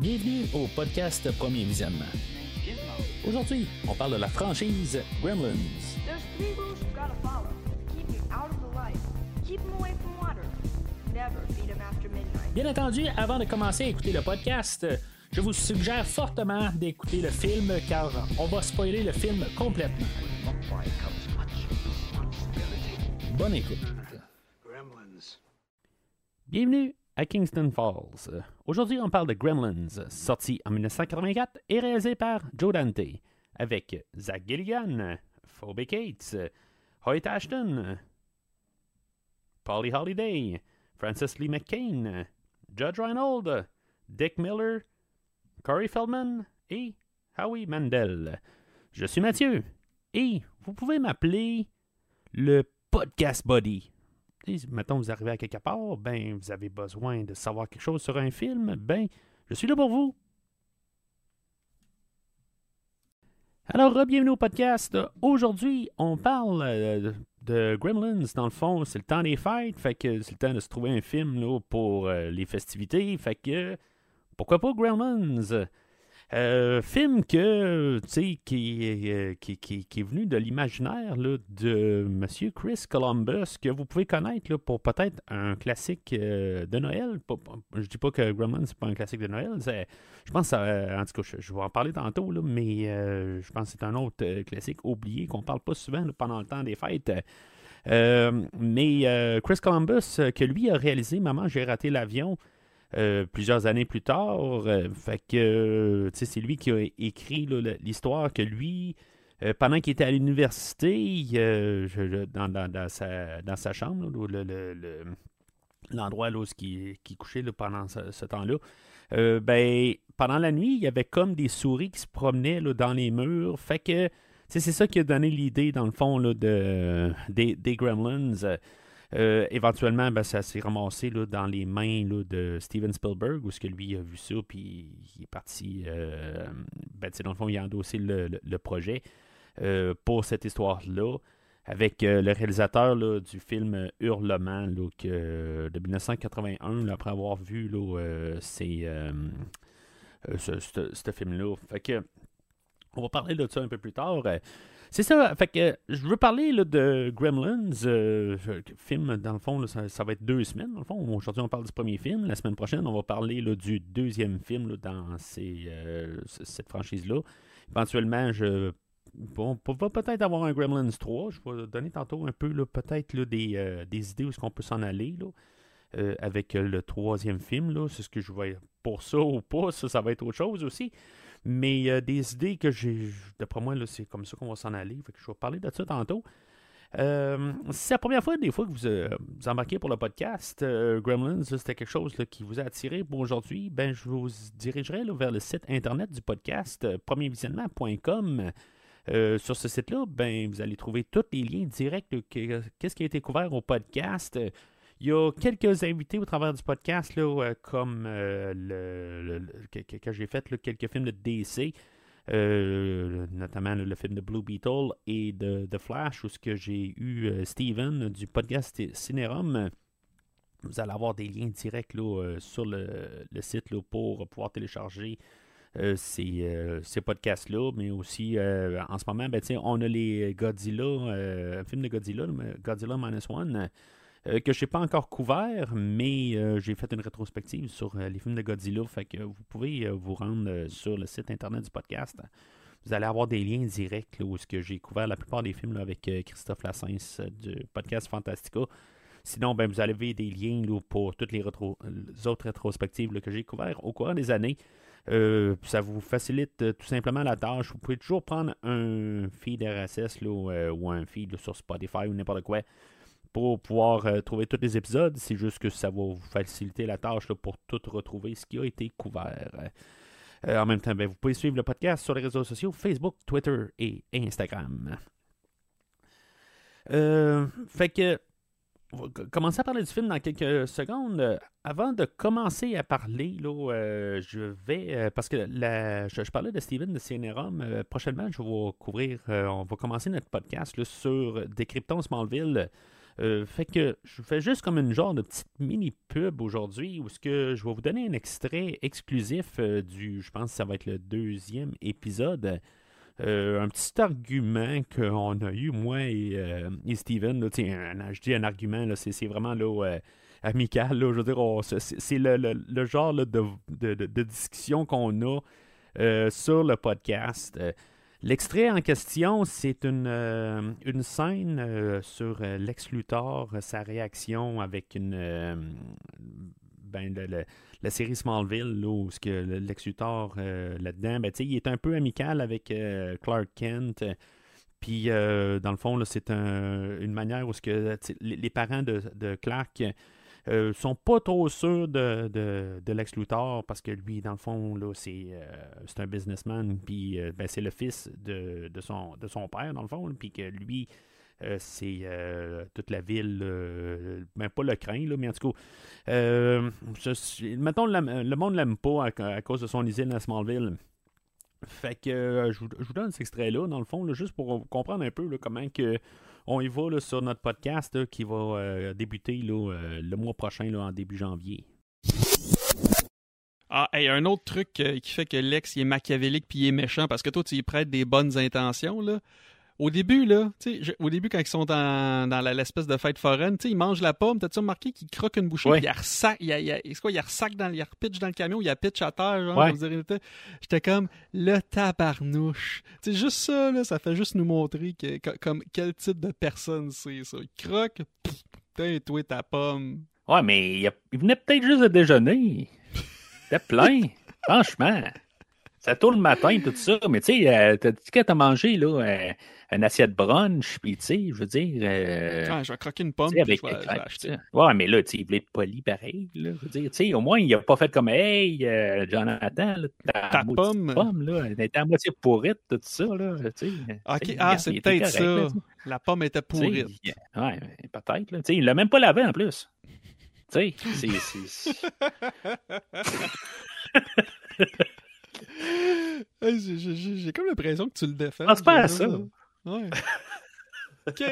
Bienvenue au podcast Premier Visionnement. Aujourd'hui, on parle de la franchise Gremlins. Bien entendu, avant de commencer à écouter le podcast, je vous suggère fortement d'écouter le film car on va spoiler le film complètement. Bonne écoute. Bienvenue à Kingston Falls. Aujourd'hui, on parle de Gremlins, sorti en 1984 et réalisé par Joe Dante, avec Zach Gilligan, Phoebe Cates, Hoyt Ashton, Polly Holiday, Francis Lee McCain, Judge Reinhold, Dick Miller, Corey Feldman et Howie Mandel. Je suis Mathieu et vous pouvez m'appeler le Podcast Buddy. Sais, mettons, vous arrivez à quelque part, ben, vous avez besoin de savoir quelque chose sur un film, ben, je suis là pour vous. Alors, bienvenue au podcast. Aujourd'hui, on parle euh, de Gremlins. Dans le fond, c'est le temps des fêtes, fait que c'est le temps de se trouver un film là, pour euh, les festivités, fait que pourquoi pas Gremlins? Euh, film que, euh, qui, est venu de l'imaginaire de Monsieur Chris Columbus, que vous pouvez connaître pour peut-être un classique euh, de Noël. Je dis pas que Gremlins c'est pas un classique de Noël. Je pense, en tout cas, je, vais en parler tantôt, mais je pense que c'est un autre classique oublié qu'on parle pas souvent pendant le temps des fêtes. Mais Chris Columbus, que lui a réalisé Maman, j'ai raté l'avion. Euh, plusieurs années plus tard, Euh, fait que euh, c'est lui qui a écrit l'histoire que lui, pendant qu'il était à l'université, dans, sa, chambre, l'endroit où il, couchait pendant ce, temps-là, ben, pendant la nuit, il y avait comme des souris qui se promenaient dans les murs. Fait que c'est ça qui a donné l'idée, dans le fond, des Gremlins. Euh, éventuellement, ben, ça s'est ramassé là, dans les mains là, de Steven Spielberg, où ce que lui a vu ça, puis il est parti. Euh, ben, dans le fond, il a endossé le, le- projet euh, pour cette histoire-là, avec le réalisateur là, du film Hurlement que, de 1981, là, après avoir vu ce film-là. Fait que. On va parler de ça un peu plus tard. C'est ça, fait que je veux parler là, de Gremlins, euh, film dans le fond, ça, va être deux semaines dans le fond. Aujourd'hui on parle du premier film, la semaine prochaine on va parler là, du deuxième film dans ces, euh, cette franchise-là. Éventuellement, je bon, on va peut-être avoir un Gremlins 3, je vais donner tantôt un peu peut-être des, euh, des idées où est-ce qu'on peut s'en aller là, euh, avec euh, le troisième film, c'est ce que je vais pour ça ou pas, ça, ça va être autre chose aussi. Mais euh, des idées que j'ai, d'après moi, c'est comme ça qu'on va s'en aller. Je vais parler de ça tantôt. Euh, c'est la première fois, des fois, que vous, vous embarquez pour le podcast, Gremlins, c'était quelque chose qui vous a attiré pour aujourd'hui, ben, je vous dirigerai vers le site internet du podcast, premiervisionnement.com. Sur ce site-là, ben, vous allez trouver tous les liens directs, que- qu'est-ce qui a été couvert au podcast. Il y a quelques invités au travers du podcast, là, euh, comme euh, le, que j'ai fait quelques films de DC, euh, notamment le film de Blue Beetle et de The Flash, où j'ai eu Steven du podcast Cinérum. Vous allez avoir des liens directs là, sur le, site pour pouvoir télécharger ces, ces podcasts-là, mais aussi en ce moment, ben, on a les Godzilla, un film de Godzilla, Godzilla Minus One, euh, que je n'ai pas encore couvert, mais euh, j'ai fait une rétrospective sur euh, les films de Godzilla. Fait que vous pouvez vous rendre sur le site internet du podcast. Vous allez avoir des liens directs où ce que j'ai couvert la plupart des films avec Christophe Lassens du podcast Fantastica. Sinon, ben, vous avez des liens pour toutes les, autres rétrospectives que j'ai couvertes au cours des années. Ça vous facilite tout simplement la tâche. Vous pouvez toujours prendre un feed RSS là, ou un feed sur Spotify ou n'importe quoi pour pouvoir euh, trouver tous les épisodes. C'est juste que ça va vous faciliter la tâche là, pour tout retrouver ce qui a été couvert. Euh, en même temps, ben, vous pouvez suivre le podcast sur les réseaux sociaux Facebook, Twitter et Instagram. Euh, fait que on va commencer à parler du film dans quelques secondes. Avant de commencer à parler, là, je vais. parce que la, je, parlais de Steven de euh, prochainement, je vais couvrir. on va commencer notre podcast là, sur Décryptons Smallville. Euh, fait que je fais juste comme une genre de petite mini pub aujourd'hui où ce que je vais vous donner un extrait exclusif euh, du, je pense que ça va être le deuxième épisode. Euh, un petit argument qu'on a eu, moi et, Steven. Un- je dis un argument, c'est, vraiment amical. là, je veux dire, c'est, le, le- le genre de, de- discussion qu'on a sur le podcast. L'extrait en question, c'est une, euh, une scène euh, sur euh, Lex Luthor, sa réaction avec une. ben, la série Smallville, là, où ce que le- Lex Luthor là-dedans, ben, il est un peu amical avec Clark Kent. Puis, dans le fond, c'est un- une manière où que, les, parents de Clark euh, sont pas trop sûrs de, de, de Lex Luthor parce que lui, dans le fond, euh, c'est un businessman, puis euh, ben, c'est le fils de, de, son, de son père, dans le fond, puis que lui, euh, c'est toute la ville, ben pas le craint, là, mais en tout cas, je- mettons, le, monde l'aime pas à, cause de son usine à Smallville. Fait que je, vous, donne cet extrait-là, dans le fond, là, juste pour comprendre un peu comment que on y va là, sur notre podcast qui va euh, débuter euh, le mois prochain, en début janvier. Ah, et un autre truc euh, qui fait que Lex est machiavélique puis il est méchant parce que toi tu y prêtes des bonnes intentions là. Au début là, tu sais, je- au début quand ils sont dans, l'espèce de fête foraine, tu sais, ils mangent la pomme. T'as-tu remarqué qu'ils croquent une bouchée puis ils ressac, il, il, il, quoi, il ressac dans, il repitch dans le camion, il a pitch à terre, genre. Ouais. J'étais comme le tabarnouche. Tu sais, juste ça là, ça fait juste nous montrer que, co- comme quel type de personne c'est ça. Il croque, pff, putain, toi ta pomme. Ouais, mais il venait peut-être juste de déjeuner. C'était plein, franchement. Ça tourne le matin, tout ça. Mais tu sais, euh, t'as dit que t'as mangé, là, euh, une assiette brunch, puis tu sais, je veux dire. euh, Ah, je vais croquer une tu pomme avec je vais, je vais avec- acheter. Ouais, mais là, tu sais, il voulait être poli pareil, là. Je veux dire, tu sais, au moins, il a pas fait comme, hey, Jonathan, là, ta, pomme? pomme, là, elle était à moitié pourrite, tout ça, là, tu sais. Ah, c'est peut-être là, ça. La pomme était pourrite. Ouais, peut-être, là. Tu sais, il l'a même pas lavé, en plus. Tu sais, c'est- j'ai- comme l'impression que tu le défends. pense pas à ça. Ouais. ok.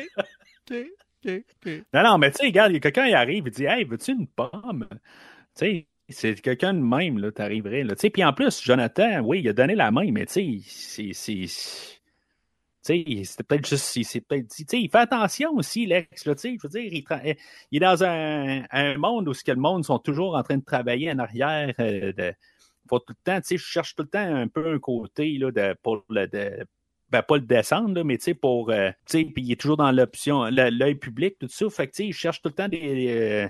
Ok. Ok. Ok. Non, non, mais tu sais, regarde, il y a quelqu'un qui arrive et dit Hey, veux-tu une pomme? Tu sais, c'est quelqu'un de même, là, t'arriverais, là. Tu sais, puis en plus, Jonathan, oui, il a donné la main, mais tu sais, c'est. c'est- Tu sais, c'était peut-être juste. il peut-être dit. Tu sais, il fait attention aussi, Lex, là, tu sais. Je veux dire, il, il est dans un, un monde où ce que le monde sont toujours en train de travailler en arrière. euh, de, faut tout le temps, tu sais, je cherche tout le temps un peu un côté, là, de, pour le. De, ben, pas le descendre, là, mais tu sais, pour. euh, tu sais, puis il est toujours dans l'option, l'œil public, tout ça. Fait que, tu sais, il cherche tout le temps des. euh,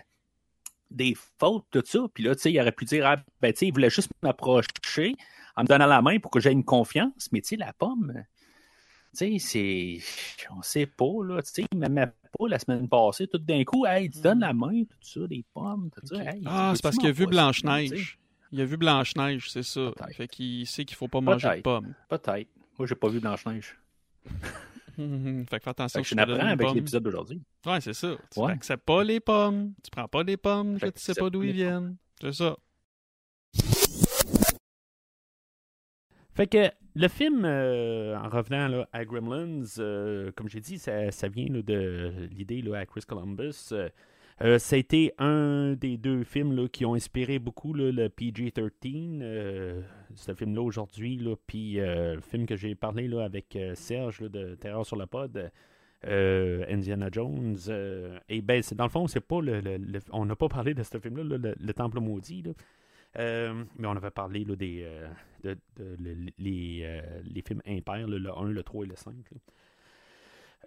des fautes, tout ça. Puis là, tu sais, il aurait pu dire, ah, ben, tu sais, il voulait juste m'approcher en me donnant la main pour que j'aie une confiance. Mais, tu sais, la pomme, tu sais, c'est. On sait pas, là. Tu sais, il m'aimait pas la semaine passée. Tout d'un coup, hey, il te donne la main, tout ça, des pommes, tout ça. Hey, Ah, c'est parce qu'il a vu tu? Blanche-Neige. Il a vu Blanche-Neige, c'est ça. Fait qu'il sait qu'il faut pas manger de pommes. Peut-être. Moi, j'ai pas vu Blanche-Neige. fait que fais attention Fait que si je n'apprends avec l'épisode d'aujourd'hui. Ouais, c'est ça. Tu Ouais. n'acceptes pas les pommes. Tu prends pas les pommes, que Fait tu sais pas d'où ils viennent. C'est ça. Fait que le film, euh, en revenant là, à Gremlins, euh, comme j'ai dit, ça, ça vient là, de l'idée à Chris Columbus. Euh, euh, a été un des deux films là, qui ont inspiré beaucoup le PG-13. Euh, ce film-là aujourd'hui, puis euh, le film que j'ai parlé là, avec euh, Serge de Terreur sur la pod, euh, Indiana Jones. euh, et ben, dans le fond, c'est pas le, on n'a pas parlé de ce film-là, là, le, le Temple maudit. Euh, mais on avait parlé là, des, euh, de, de- le- les, euh, films impairs, le 1, le 3 et le 5.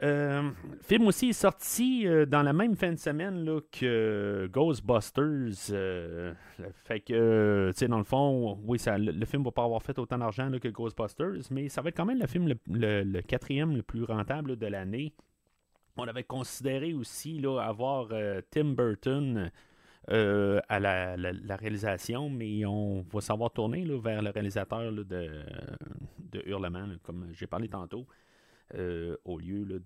Là. Euh, le film aussi est sorti euh, dans la même fin de semaine là, que Ghostbusters. euh, fait que, tu sais, dans le fond, oui, le, le film va pas avoir fait autant d'argent que Ghostbusters, mais ça va être quand même le film le, le- le quatrième le plus rentable de l'année. On avait considéré aussi là, avoir Tim Burton à la, réalisation, mais on va savoir tourner là, vers le réalisateur de, de Hurlement, comme j'ai parlé tantôt, euh, au lieu de,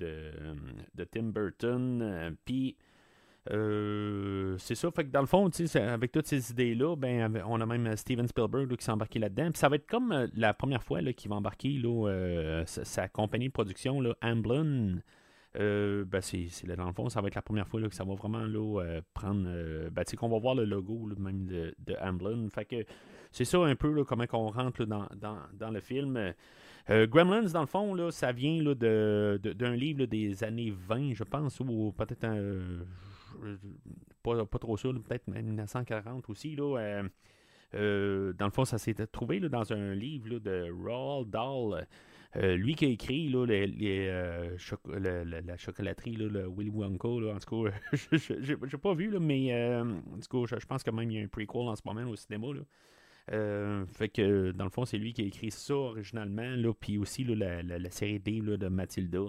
de Tim Burton. Euh, Puis, euh, c'est ça, fait que dans le fond, avec toutes ces idées-là, ben, on a même Steven Spielberg qui s'est embarqué là-dedans. Puis ça va être comme la première fois qu'il va embarquer là, sa, compagnie de production, là, Amblin. Ben c'est, dans le fond, ça va être la première fois que ça va vraiment prendre. ben, qu'on va voir le logo même de, Amblin. Fait que c'est ça un peu comment on rentre dans, dans, dans le film. Euh, Gremlins, dans le fond, là, ça vient là, de, d'un livre des années 20, je pense, ou peut-être pas, pas trop sûr, peut-être même 1940 aussi. Là, euh, euh, dans le fond, ça s'est trouvé dans un livre de Roald Dahl. Lui qui a écrit là, les, la chocolaterie, là, le Willy Wonka, là, en tout cas, j'ai pas vu, mais en tout cas, je, je pense que même il y a un prequel en ce moment au cinéma. Euh, fait que dans le fond, c'est lui qui a écrit ça originalement, là, puis aussi là, la, la- série D de Mathilda.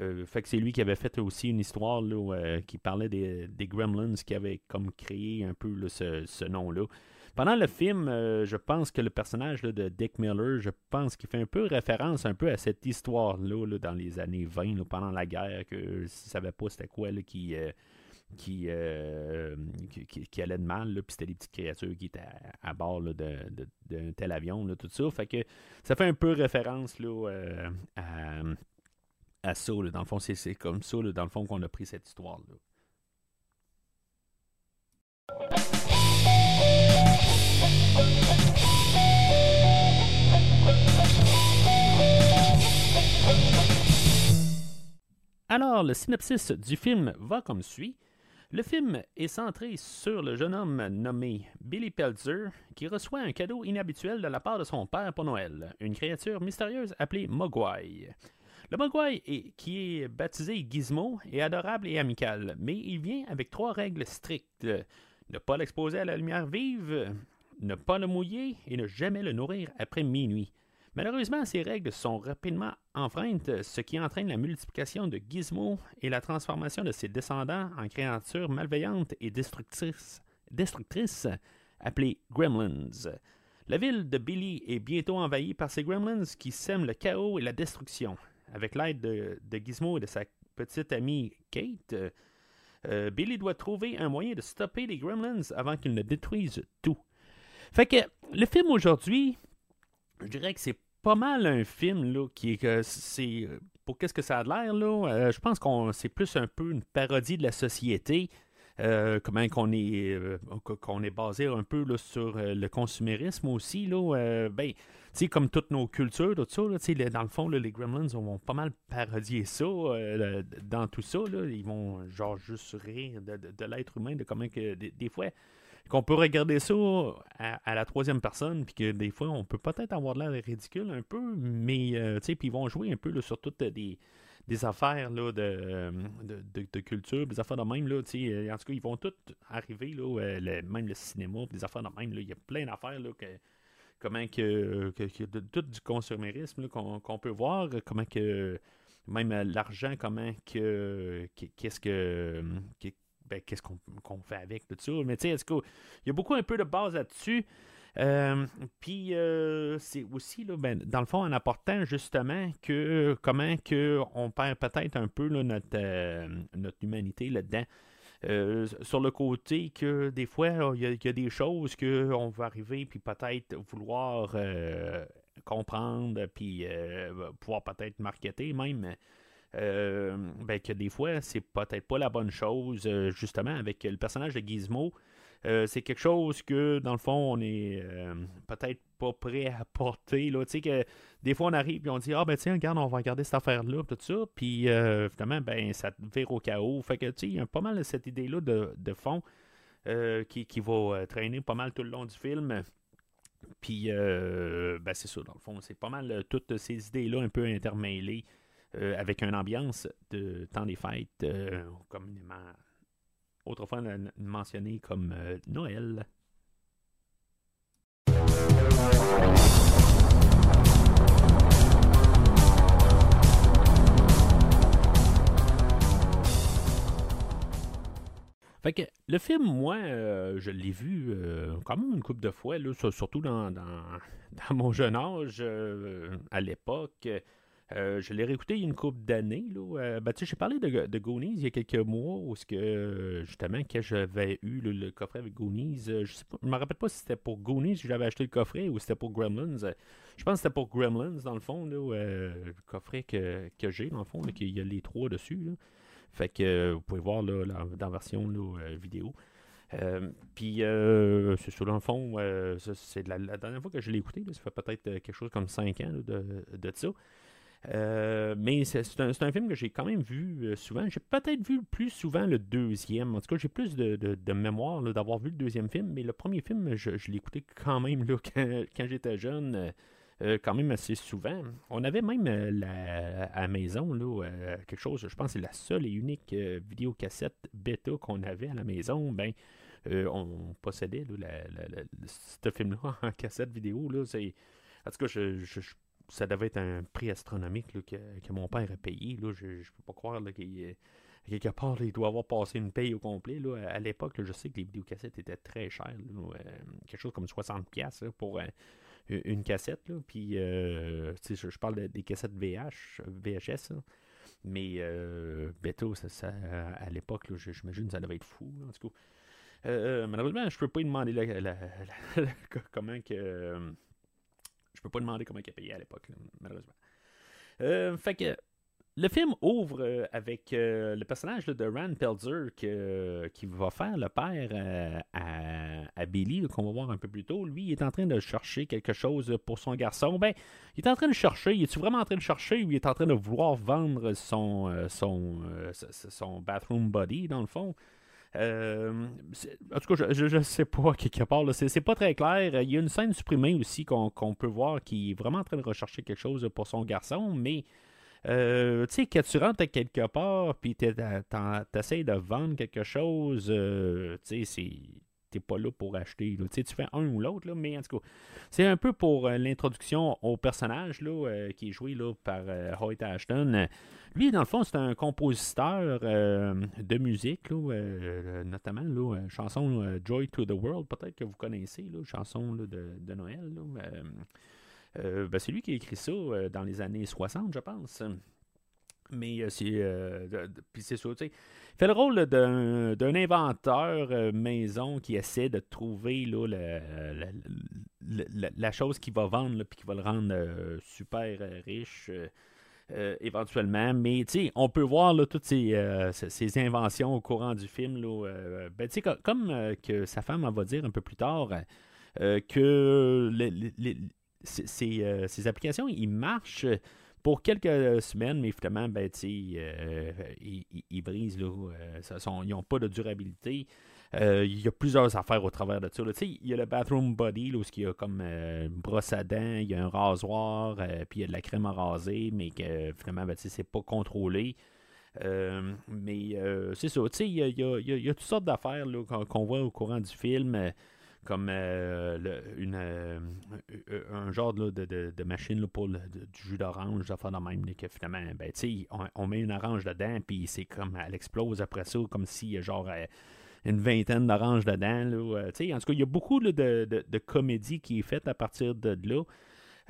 Euh, fait que c'est lui qui avait fait aussi une histoire là, euh, qui parlait des, des Gremlins qui avait comme créé un peu là, ce, ce nom-là. Pendant le film, je pense que le personnage de Dick Miller, je pense qu'il fait un peu référence un peu à cette histoire-là là, dans les années 20, là, pendant la guerre, que ne savait pas c'était quoi qui, qui, euh, qui, qui- allait de mal, là, puis c'était des petites créatures qui étaient à, bord là, de- d'un tel avion, là, tout ça. Fait que ça fait un peu référence là, euh, à, à ça. là. Dans le fond, c'est comme ça, là, dans le fond, qu'on a pris cette histoire-là. Alors, le synopsis du film va comme suit. Le film est centré sur le jeune homme nommé Billy Pelzer qui reçoit un cadeau inhabituel de la part de son père pour Noël, une créature mystérieuse appelée Mogwai. Le Mogwai, qui est baptisé Gizmo, est adorable et amical, mais il vient avec trois règles strictes. Ne pas l'exposer à la lumière vive, ne pas le mouiller et ne jamais le nourrir après minuit. Malheureusement, ces règles sont rapidement enfreintes, ce qui entraîne la multiplication de Gizmo et la transformation de ses descendants en créatures malveillantes et destructrices, destructrices appelées Gremlins. La ville de Billy est bientôt envahie par ces Gremlins qui sèment le chaos et la destruction. Avec l'aide de, Gizmo et de sa petite amie Kate, euh, Billy doit trouver un moyen de stopper les Gremlins avant qu'ils ne détruisent tout. Fait que le film aujourd'hui, je dirais que c'est pas mal un film là, qui est que c'est pour qu'est-ce que ça a l'air là. euh, je pense qu'on c'est plus un peu une parodie de la société. euh, comment qu'on est euh, qu'on est basé un peu là, sur euh, le consumérisme aussi là euh, ben comme toutes nos cultures dans le fond là, les Gremlins vont pas mal parodier ça euh, dans tout ça ils vont genre juste rire de, de- de l'être humain de comment que des, des fois qu'on peut regarder ça à, la troisième personne, puis que des fois, on peut peut-être avoir l'air ridicule un peu, mais, euh, tu sais, puis ils vont jouer un peu sur toutes des, des affaires là, de, de, de- de culture, des affaires de même, là, euh, en tout cas, ils vont toutes arriver, là, même le cinéma, des affaires de même, il y a plein d'affaires, que, comment que, que- de, tout du consumérisme qu'on peut voir, comment que même euh, l'argent, comment que que- qu'est-ce que que- ben, qu'est-ce qu'on fait avec tout ça. Mais tu sais, qu'il y a beaucoup un peu de base là-dessus. Euh, Puis euh, c'est aussi, là, ben, dans le fond, en apportant justement que comment que on perd peut-être un peu notre, euh, notre humanité là-dedans. Sur le côté que des fois, il y, a- il des choses qu'on va arriver puis peut-être vouloir comprendre puis pouvoir peut-être marketer même. Euh, ben, que des fois, c'est peut-être pas la bonne chose, euh, justement, avec le personnage de Gizmo. Euh, c'est quelque chose que, dans le fond, on est peut-être pas prêt à porter. Là. Que des fois, on arrive et on dit Ah, ben tiens, regarde, on va regarder cette affaire-là, tout ça. Puis, euh, finalement, ben, ça vire au chaos. Fait que, tu sais, il y a pas mal cette idée-là de, de fond qui, qui va traîner pas mal tout le long du film. Puis, ben, c'est ça, dans le fond, c'est pas mal toutes ces idées-là un peu intermêlées euh, avec une ambiance de temps des fêtes, euh, communément, autrefois n- mentionné comme euh, Noël. Que le film, moi, je l'ai vu euh, quand même une couple de fois, surtout dans, mon jeune âge, à l'époque. Euh, je l'ai réécouté il y a une couple d'années. Euh, ben, j'ai parlé de, de Goonies il y a quelques mois, où que, euh, justement, quand j'avais eu le, coffret avec Goonies, euh, je ne me rappelle pas si c'était pour Goonies que j'avais acheté le coffret ou si c'était pour Gremlins. Je pense que c'était pour Gremlins, dans le fond, le coffret que, que j'ai, dans le fond, qu'il y a les trois dessus. Fait que vous pouvez voir dans la version vidéo. Puis, euh, c'est dans le fond, euh, c'est la, dernière fois que je l'ai écouté. ça fait peut-être quelque chose comme 5 ans de, de ça. Euh, mais c'est un, film que j'ai quand même vu euh, souvent. J'ai peut-être vu plus souvent le deuxième. En tout cas, j'ai plus de, mémoire d'avoir vu le deuxième film. Mais le premier film, je, je l'ai écouté quand même là, quand, j'étais jeune. euh, quand même assez souvent. On avait même la- à la maison là, quelque chose, je pense que c'est la seule et unique vidéocassette bêta qu'on avait à la maison. Ben, on possédait le- ce film-là en cassette vidéo. Là, en tout cas, je- je- je- ça devait être un prix astronomique là, que, que mon père a payé. Là. Je ne peux pas croire qu'il quelque part, il doit avoir passé une paye au complet. Là. À l'époque, je sais que les vidéocassettes étaient très chères. euh, quelque chose comme 60$ piastres, là, pour euh, une cassette. Là. Puis, euh, je, je parle de- des cassettes VH, VHS. Mais euh, ça, à l'époque, j'imagine que ça devait être fou. en tout cas. Malheureusement, je peux pas lui demander comment que. Je peux pas demander comment il a payé à l'époque, malheureusement. Euh, fait que le film ouvre euh, avec euh, le personnage de Rand Pelzer qui va faire le père à, Billy, qu'on va voir un peu plus tôt. Lui, il est en train de chercher quelque chose pour son garçon. Ben, il est en train de chercher. Il est vraiment en train de chercher ou il est en train de vouloir vendre son, son, son bathroom body, dans le fond? Euh, en tout cas, je, je sais pas, quelque part, c'est, pas très clair. Il y a une scène supprimée aussi qu'on, peut voir qui est vraiment en train de rechercher quelque chose pour son garçon, mais euh, tu sais, quand tu rentres quelque part, puis tu essaies de vendre quelque chose, euh, tu sais. T'es pas là pour acheter. Tu fais un ou l'autre, mais en tout cas, c'est un peu pour l'introduction au personnage là, qui est joué là, par Hoyt Ashton. Lui, dans le fond, c'est un compositeur euh, de musique, euh, notamment là, euh, chanson Joy to the World, peut-être que vous connaissez, là, chanson de, Noël. ben, c'est lui qui a écrit ça dans les années 60, je pense. Mais c'est. Puis c'est ça, tu sais. Il fait le rôle d'un inventeur maison qui essaie de trouver la chose qui va vendre, puis qui va le rendre super riche. Euh, éventuellement, mais on peut voir là, toutes ces, euh, ces- ces inventions au courant du film. Là, euh, ben, comme euh, que sa femme elle va dire un peu plus tard, que les- ces, ces, applications, ils marchent pour quelques semaines, mais finalement, ben, ils, ils- brisent, là, sont- ils n'ont pas de durabilité. Euh, il y a plusieurs affaires au travers de ça. Il y a le bathroom body, où il y a comme euh, une brosse à dents, il y a un rasoir, euh, puis il y a de la crème à raser, mais que finalement, ben, c'est pas contrôlé. Mais c'est ça, il y y y a- toutes sortes d'affaires qu'on voit au courant du film, comme le- une, un genre de, de- de machine pour le- du jus d'orange, d'affaires de même, que finalement, ben, on, on met une orange dedans, puis c'est comme, elle explose après ça, comme a genre une vingtaine d'oranges dedans. Là, euh, en tout cas, il y a beaucoup de, de- comédie qui est faite à partir de là.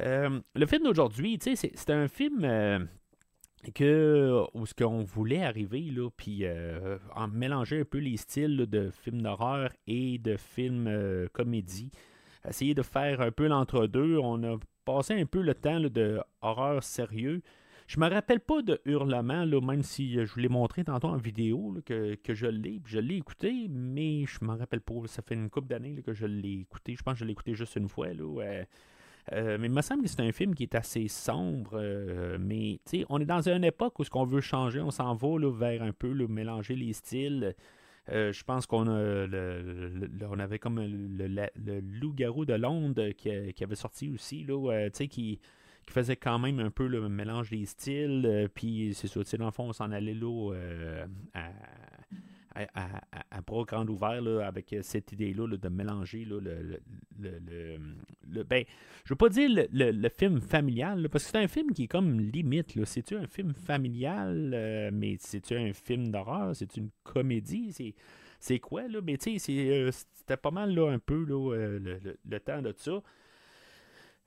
Euh, le film d'aujourd'hui, c'est un film euh, que où ce qu'on voulait arriver là, puis en mélanger un peu les styles de films d'horreur et de films comédie, essayer de faire un peu l'entre-deux. On a passé un peu le temps de horreur sérieux. Je me rappelle pas de Hurlement, là, même si euh, je vous l'ai montré tantôt en vidéo, que, que je l'ai, je l'ai écouté, mais je m'en rappelle pas. Ça fait une couple d'années que je l'ai écouté. Je pense que je l'ai écouté juste une fois. Là, euh, mais il me semble que c'est un film qui est assez sombre, euh, mais on est dans une époque où ce qu'on veut changer, on s'en va là, vers un peu mélanger les styles. Je pense qu'on a le, on avait comme le, loup-garou de Londres qui, avait sorti aussi, là, qui, qui faisait quand même un peu le mélange des styles. euh, puis c'est ça, dans le fond, on s'en allait là euh, à, à, à, à- bras grands ouverts là, avec cette idée-là là, de mélanger là, le, le, le, le- ben, je veux pas dire le, film familial, parce que c'est un film qui est comme limite. C'est-tu un film familial, euh, mais c'est-tu un film d'horreur? C'est une comédie? C'est, c'est quoi, là? Mais tu sais, c'était pas mal, là, un peu, là, le, le- le temps de ça.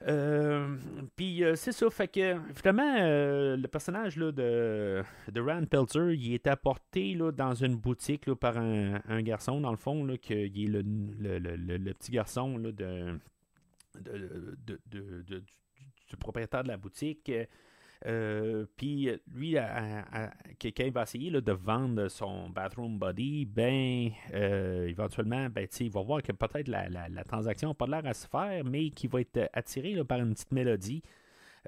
Euh, Puis euh, c'est ça, fait que finalement, euh, le personnage là, de, de Rand Pelzer, il est apporté là, dans une boutique là, par un, garçon, dans le fond, là, qui est le, le, le- le- petit garçon là, de, de- de- du propriétaire de la boutique. Euh, puis lui, à- à- quelqu'un va essayer de vendre son bathroom body, ben euh, éventuellement, ben, il va voir que peut-être la, transaction n'a pas l'air à se faire, mais qu'il va être attiré par une petite mélodie.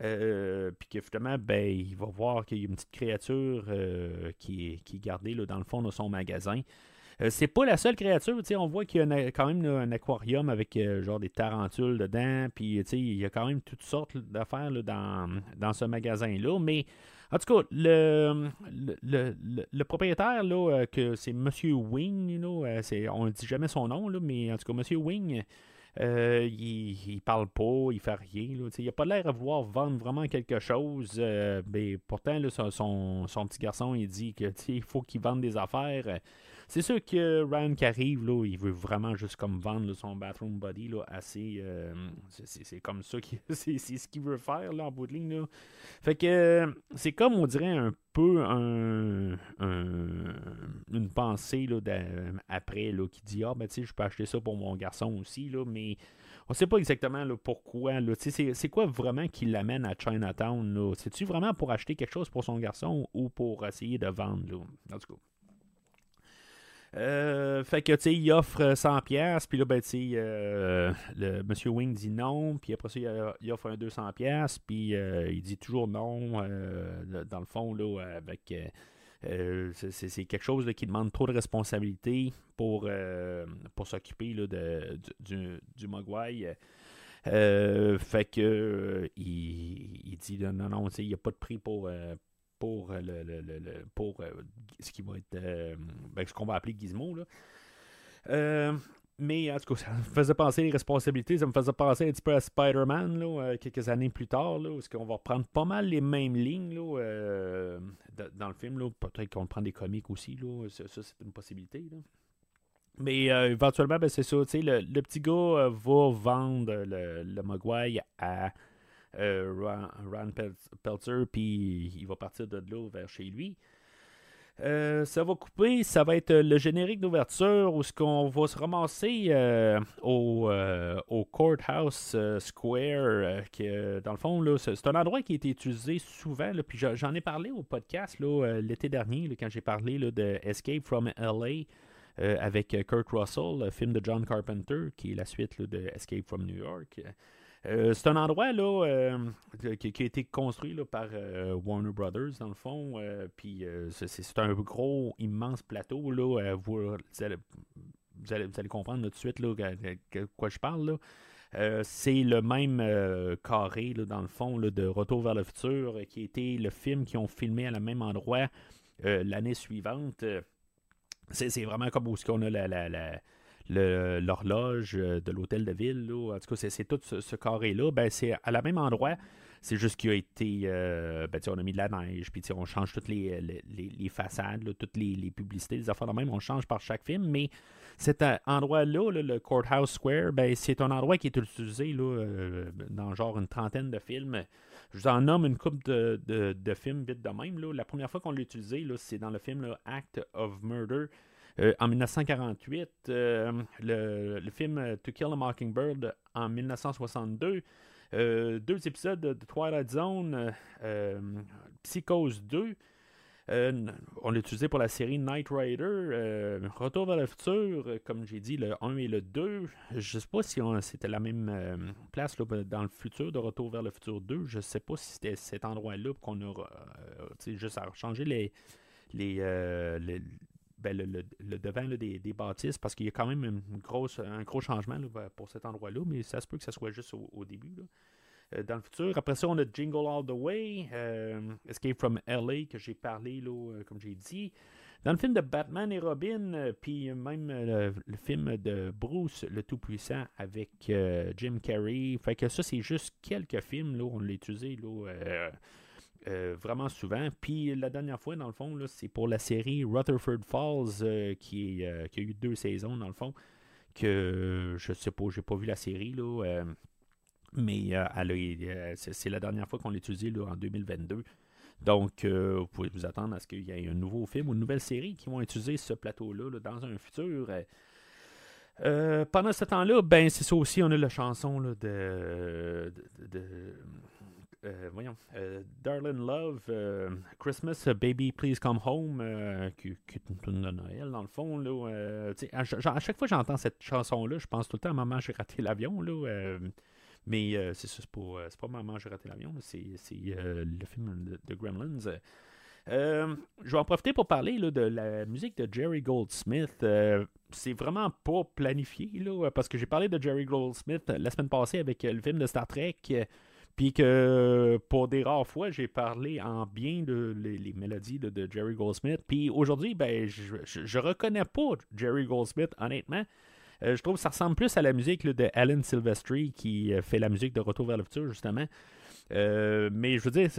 Euh, puis que finalement, ben, il va voir qu'il y a une petite créature euh, qui, est, qui gardée dans le fond de son magasin. Euh, c'est pas la seule créature, on voit qu'il y a quand même un aquarium avec euh, genre des tarentules dedans, puis il y a quand même toutes sortes d'affaires dans, dans ce magasin-là, mais en tout cas, le, le, le- le- propriétaire, là, euh, que c'est Monsieur Wing, là, on ne dit jamais son nom, là, mais en tout cas, Monsieur Wing, il, il parle pas, il fait rien. Là, il a pas l'air à vouloir vendre vraiment quelque chose. mais pourtant, là, son, son- son petit garçon, il dit que il faut qu'il vende des affaires. C'est sûr que Ryan qui arrive, là, il veut vraiment juste comme vendre son bathroom body là, assez. euh, c'est- comme ça qu'il c'est ce qu'il veut faire là, en bout de ligne. Fait que c'est comme on dirait un peu un, un- une pensée là, après là, qui dit Ah ben tu sais, je peux acheter ça pour mon garçon aussi, là, mais on sait pas exactement là, pourquoi. C'est quoi vraiment qui l'amène à Chinatown? C'est-tu vraiment pour acheter quelque chose pour son garçon ou pour essayer de vendre? Là? En. Euh, fait que, tu sais, il offre 100 pièces puis là, ben, tu sais, euh, le Monsieur Wing dit non, puis après ça, il, euh, offre un 200 pièces puis euh, il dit toujours non, euh, dans le fond, là, avec... euh, euh, c'est- quelque chose qui demande trop de responsabilité pour, euh, pour s'occuper de, du, du, Mogwai. Euh, fait que euh, il, il dit non, non, il n'y a pas de prix pour, euh, pour, euh, le, le- le- pour euh, ce qui va être euh, ben, ce qu'on va appeler Gizmo. Là. Mais en tout cas, ça me faisait penser les responsabilités, ça me faisait penser un petit peu à Spider-Man quelques années plus tard, là, où est-ce qu'on va reprendre pas mal les mêmes lignes là, dans le film. Peut-être qu'on prend des comiques aussi, là. ça, c'est une possibilité. Là. Mais éventuellement, ben, c'est ça. Le, le petit gars va vendre le, le Mogwai à euh, Peltzer, puis il va partir de là vers chez lui. Euh, ça va couper, ça va être le générique d'ouverture où ce qu'on va se ramasser euh, au, euh, au Courthouse Square, que dans le fond, c'est un endroit qui a été utilisé souvent, j'en ai parlé au podcast l'été dernier, quand j'ai parlé de Escape from LA avec Kurt Russell, le film de John Carpenter, qui est la suite de Escape from New York. Euh, c'est un endroit là, euh, qui, a été construit là, par euh, Warner Brothers, dans le fond. puis c'est- un gros, immense plateau. Là, vous, allez, comprendre tout de suite de quoi je parle. C'est le même carré, dans le fond, de Retour vers le futur, qui était le film qu'ils ont filmé à le même endroit l'année suivante. C'est vraiment comme où qu'on a la, la- la- l'horloge euh, de l'hôtel de ville. En tout cas, c'est- tout ce, carré-là. Ben, c'est à la même endroit. C'est juste qu'il a été. euh, ben, on a mis de la neige, puis on change toutes les, les, façades, toutes les, les publicités, les affaires de même. On change par chaque film, mais cet euh, endroit-là, là, le Courthouse Square, ben, c'est un endroit qui est utilisé là, dans genre une trentaine de films. Je vous en nomme une coupe de, de- de films vite de même. La première fois qu'on l'a utilisé, c'est dans le film Act of Murder. Euh, en 1948, euh, le, film euh, To Kill a Mockingbird en 1962, euh, deux épisodes de Twilight Zone, Psychose 2, euh, on l'a utilisé pour la série Knight Rider, Retour vers le futur, comme j'ai dit, le 1 et le 2. Je sais pas si c'était la même place là, dans le futur de Retour vers le futur 2. Je sais pas si c'était cet endroit-là qu'on a juste à changer les, les- ben, le, devant des, des bâtisses parce qu'il y a quand même un gros changement pour cet endroit-là, mais ça se peut que ça soit juste au, début. Euh, dans le futur. Après ça, on a Jingle All the Way, euh, Escape from LA, que j'ai parlé, euh, comme j'ai dit. Dans le film de Batman et Robin, puis même le, film de Bruce, le Tout-Puissant, avec Jim Carrey. Fait que ça, c'est juste quelques films, là, on l'a utilisé, là, euh, vraiment souvent. Puis la dernière fois, dans le fond, c'est pour la série Rutherford Falls, euh, euh, qui a eu deux saisons, dans le fond, que je sais pas, j'ai pas vu la série, là. Mais c'est la dernière fois qu'on là, en 2022. Donc, vous pouvez vous attendre à ce qu'il y ait un nouveau film ou une nouvelle série qui vont utiliser ce plateau-là là, dans un futur. Pendant ce temps-là, ben c'est ça aussi, on a la chanson de- euh, voyons, euh, Darlin' Love, euh, Christmas, Baby Please Come Home, qui, qui est une tune de Noël dans le fond. Là, à, à chaque fois que j'entends cette chanson-là, je pense tout le temps à Maman, j'ai raté l'avion. Là, mais c'est c'est pas, pas Maman, j'ai raté l'avion, c'est, le film de, Gremlins. Je vais en profiter pour parler là, de la musique de Jerry Goldsmith. C'est vraiment pas planifié, là, parce que j'ai parlé de Jerry Goldsmith la semaine passée avec le film de Star Trek. Puis que pour des rares fois, j'ai parlé en bien de les, les mélodies de, de Jerry Goldsmith. Puis aujourd'hui, ben, je, je, reconnais pas Jerry Goldsmith, honnêtement. Euh, je trouve que ça ressemble plus à la musique de Alan Silvestri qui euh, fait la musique de Retour vers le futur, justement. Euh, mais je veux dire,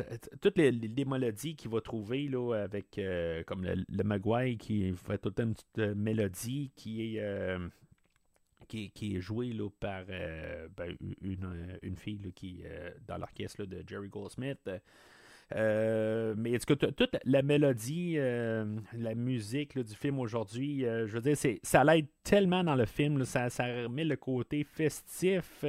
toutes les, les- mélodies qu'il va trouver là, avec comme le, Maguire qui fait tout le temps une petite mélodie qui est, qui, est- jouée là, par euh, ben, une, euh, une fille là, qui euh, dans l'orchestre de Jerry Goldsmith. Mais toute la mélodie, la musique du film aujourd'hui, je veux dire, ça l'aide tellement dans le film, ça, remet le côté festif,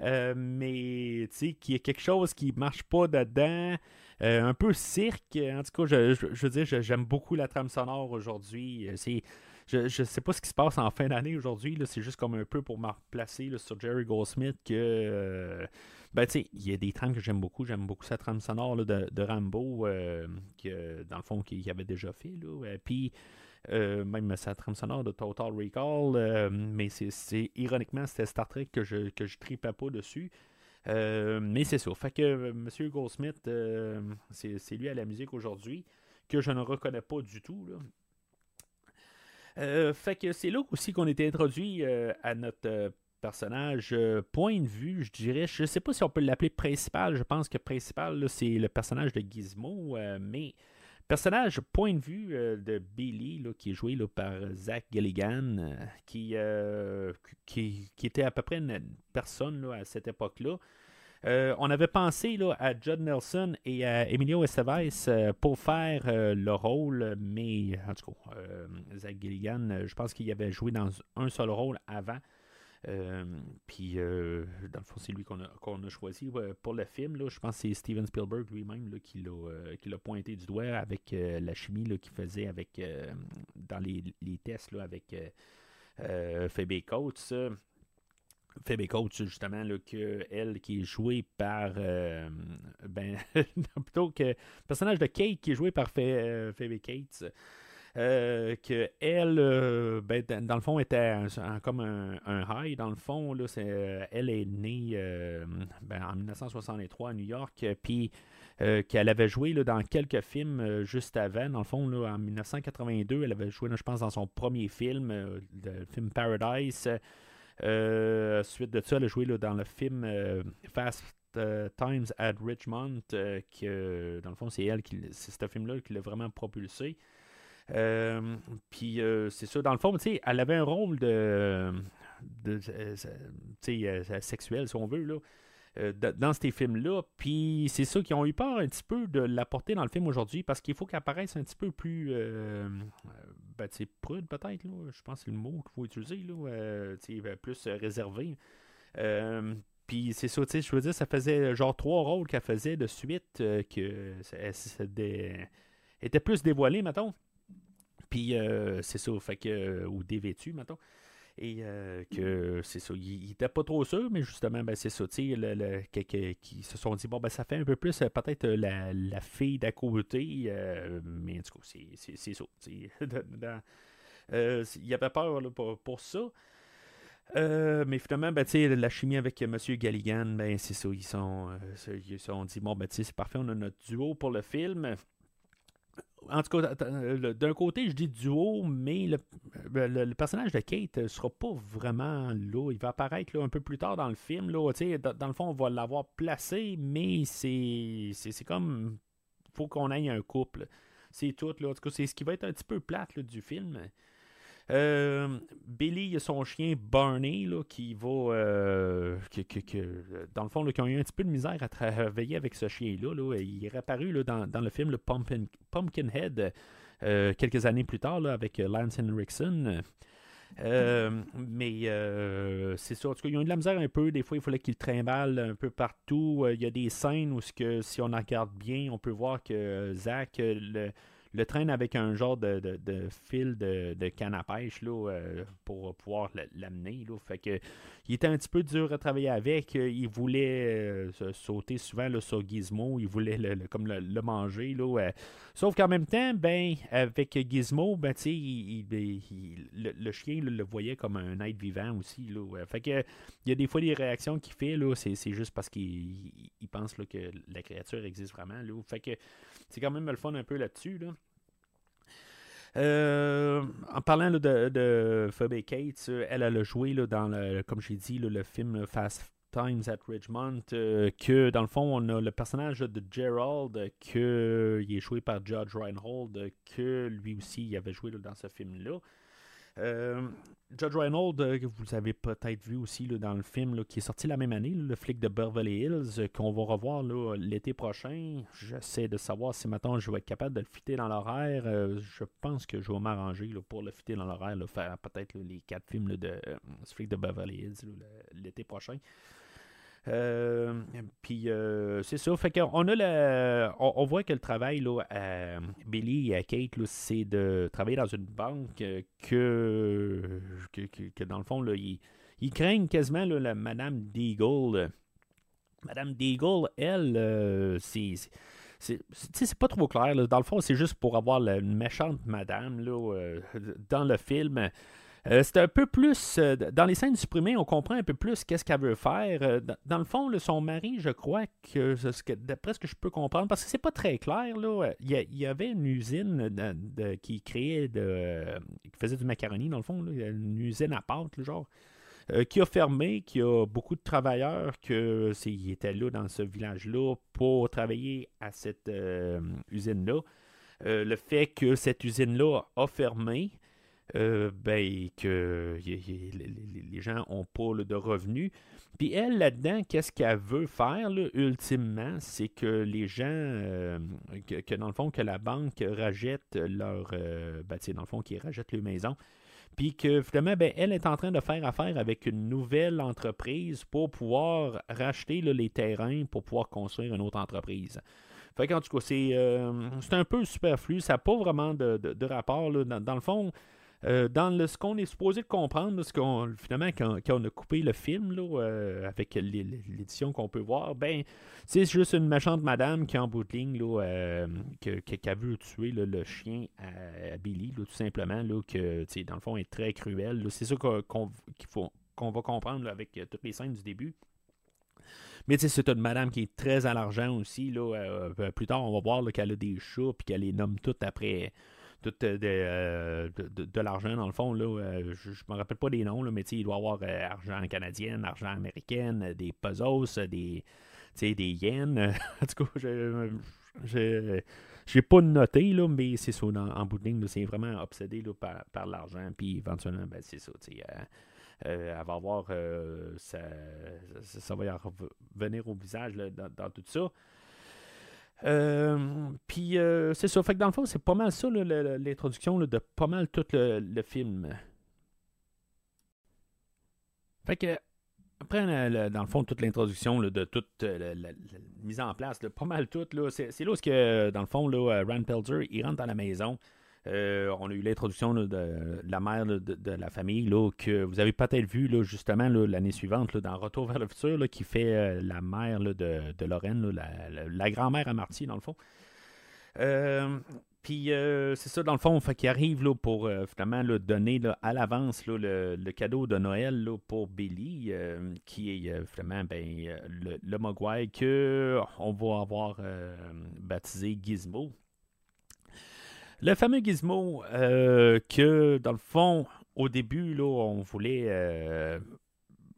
mais tu sais, qu'il y a quelque chose qui marche pas dedans, un peu cirque. En tout cas, je, je- veux dire, j'aime beaucoup la trame sonore aujourd'hui. C'est, je, je sais pas ce qui se passe en fin d'année aujourd'hui, c'est juste comme un peu pour me replacer sur Jerry Goldsmith que. euh, ben, tu il y a des trames que j'aime beaucoup. J'aime beaucoup sa trame sonore de, de Rambo, euh, que, dans le fond, qu'il avait déjà fait. Là. Euh, Puis, même sa trame sonore de Total Recall. mais c'est, ironiquement, c'était Star Trek que je, que je tripais pas dessus. Mais c'est ça. Fait que M. Goldsmith, c'est, c'est lui à la musique aujourd'hui, que je ne reconnais pas du tout. Là. Euh, fait que c'est là aussi qu'on était introduit euh, à notre euh, personnage point de vue, je dirais. Je sais pas si on peut l'appeler principal. Je pense que principal, c'est le personnage de Gizmo. mais personnage point de vue de Billy, qui est joué par Zach Galligan, euh, qui, était à peu près une personne à cette époque-là. Euh, on avait pensé là, à Judd Nelson et à Emilio Estevez euh, pour faire euh, le rôle, mais en tout cas, Zach Gilligan, je pense qu'il avait joué dans un seul rôle avant. Puis, dans le fond, c'est lui qu'on a, a choisi pour le film. Là, je pense que c'est Steven Spielberg lui-même qui l'a pointé du doigt avec la chimie qu'il faisait avec, dans les, les tests là, avec Phoebe Coates. Phoebe Coates, justement, là, que elle qui est jouée par. euh, ben, plutôt que. Le personnage de Kate qui est joué par euh, Phoebe Cates. euh, que elle, euh, ben, dans le fond, était comme un, un high. Dans le fond, là, elle est née ben, en 1963 à New York. Puis qu'elle avait joué dans quelques films juste avant. Dans le fond, en 1982, elle avait joué, je pense, dans son premier film, le film Paradise. Euh, suite de ça, elle a joué là, dans le film euh, Fast euh, Times at Richmond, dans le fond, c'est elle qui, c'est ce film-là qui l'a vraiment propulsé. Puis c'est ça, dans le fond, elle avait un rôle de, de sexuel, si on veut, là, dans ces films-là. Puis c'est ça qui ont eu peur un petit peu de l'apporter dans le film aujourd'hui parce qu'il faut qu'elle apparaisse un petit peu plus ben, prude peut-être, je pense que c'est le mot qu'il faut utiliser, là. euh, ben, plus euh, réservé. Euh, puis c'est ça, je veux dire, ça faisait genre trois rôles qu'elle faisait de suite que elle dé- était plus dévoilée, mettons. Puis c'est ça, fait que, ou dévêtue, mettons. Et euh, que c'est ça, ils étaient pas trop sûrs, mais justement, ben, c'est ça, tu sais, qui se sont dit, bon, ben, ça fait un peu plus euh, peut-être euh, la, la fille d'à côté, euh, mais tout cas, c'est- ça. tu sais, il avait peur pour, pour ça. Mais finalement, ben, la chimie avec M. Galligan, ben, c'est ça. Ils sont, ils sont dit, bon, ben, c'est parfait, on a notre duo pour le film. En tout cas, euh, d'un côté, je dis duo, mais le, euh, personnage de Kate ne sera pas vraiment là. Il va apparaître un peu plus tard dans le film. Là, dans, le fond, on va l'avoir placé, mais c'est c'est comme. faut qu'on ait un couple. C'est tout. Là. En tout cas, c'est ce qui va être un petit peu plate du film. Euh, Billy a son chien Barney là, qui va. euh, dans le fond, là, qui ont eu un petit peu de misère à travailler avec ce chien-là. là. Il est réapparu là, dans, le film le Pumpkin, Pumpkinhead euh, quelques années plus tard avec Lance Henriksen. Mais c'est ça. En tout cas, ils ont eu de la misère un peu. Des fois, il fallait qu'ils le trimballent un peu partout. Il y a des scènes où, si on regarde bien, on peut voir que Zach le traîne avec un genre de, de- fil de, de canne à pêche là, euh, pour pouvoir l'amener. Fait que il était un petit peu dur à travailler avec. Il voulait euh, sauter souvent sur Gizmo. Il voulait le, comme le, le manger. Là. Sauf qu'en même temps, ben, avec Gizmo, ben, il- il- il- le, chien le voyait comme un être vivant aussi. Là. Fait que il y a des fois des réactions qu'il fait, c'est, juste parce qu'il il- il pense là, que la créature existe vraiment. Là. Fait que c'est quand même le fun un peu là-dessus. Là. Euh, en parlant de, de Phoebe Cates, euh, elle, elle a joué là, dans, le, comme j'ai dit, le film Fast Times at Ridgemont, euh, que dans le fond, on a le personnage de Gerald, que il est joué par Judge Reinhold, que lui aussi, il avait joué dans ce film-là. Euh, Judge Reinhold, euh, que vous avez peut-être vu aussi dans le film qui est sorti la même année, le flic de Beverly Hills, euh, qu'on va revoir l'été prochain. J'essaie de savoir si maintenant je vais être capable de le fitter dans l'horaire. Euh, je pense que je vais m'arranger pour le fitter dans l'horaire, faire peut-être les quatre films de ce flic de Beverly Hills l'été prochain. Euh, puis euh, c'est ça. Fait qu'on a on, voit que le travail là, à Billy et à Kate, c'est de travailler dans une banque euh, que, que, dans le fond, là, ils, ils craignent quasiment la Madame Deagle. Madame Deagle, elle, c'est. c'est- pas trop clair. Dans le fond, c'est juste pour avoir la- méchante madame là, dans le film. Euh, c'est un peu plus. euh, dans les scènes supprimées, on comprend un peu plus qu'est-ce qu'elle veut faire. Euh, dans, le fond, son mari, je crois que, d'après ce que je peux comprendre, parce que c'est pas très clair, là, il y, avait une usine qui créait de. qui faisait du macaroni, dans le fond, une usine à pâte, là, genre. qui a fermé, qui a beaucoup de travailleurs ils étaient là dans ce village-là pour travailler à cette usine-là. Le fait que cette usine-là a fermé, euh, ben, que les, les- les gens n'ont pas de revenus. Puis elle, là-dedans, qu'est-ce qu'elle veut faire, là, ultimement, c'est que les gens, euh, que, dans le fond, que la banque rachète leur, euh, ben, dans le fond, qu'ils rachètent leur maison. Puis que finalement, ben, elle est en train de faire affaire avec une nouvelle entreprise pour pouvoir racheter les terrains pour pouvoir construire une autre entreprise. Fait qu'en tout cas, c'est euh, c'est un peu superflu. Ça n'a pas vraiment de rapport. là. Dans, dans le fond, euh, dans le, ce qu'on est supposé comprendre, là, ce qu'on, finalement, quand, on a coupé le film là, euh, avec l'é- l'édition qu'on peut voir, ben, c'est juste une méchante madame qui, en bout de ligne, là, euh, que- qui a vu tuer le chien à, Billy, tout simplement, que, dans le fond, est très cruel. C'est ça qu'on, va comprendre avec toutes les scènes du début. Mais c'est une madame qui est très à l'argent aussi. Là, plus tard, on va voir qu'elle a des chats puis qu'elle les nomme toutes après tout euh, de, euh, de, de- de l'argent dans le fond. Là, Euh, je ne me rappelle pas des noms, là, mais il doit y avoir argent canadien, argent américain, des pesos, des, des yens. en tout cas, je je- j'ai pas noté, là, mais c'est ça, en bout de ligne, c'est vraiment obsédé là, par, par l'argent. Puis éventuellement, ben, c'est ça. elle va avoir ça, ça, va y revenir au visage dans, dans tout ça. Euh, puis euh, c'est ça. Fait que dans le fond, c'est pas mal ça l'introduction de pas mal tout le, film. Fait que après, dans le fond, toute l'introduction de toute euh, la, mise en place, là, pas mal tout, c'est, là où, que, dans le fond, là, Rand Pelzer, il rentre dans la maison. Euh, on a eu l'introduction de, la mère de, la famille là, que vous avez peut-être vu là, justement l'année suivante dans Retour vers le futur qui fait euh, la mère de, Lorraine, la, grand-mère à Marty dans le fond. Euh, puis c'est ça dans le fond, fait qu'il arrive là, pour donner à l'avance le, le cadeau de Noël là, pour Billy, qui est finalement ben, le, le Mogwai que on va avoir baptisé Gizmo. Le fameux Gizmo euh, que, dans le fond, au début, là, on voulait euh,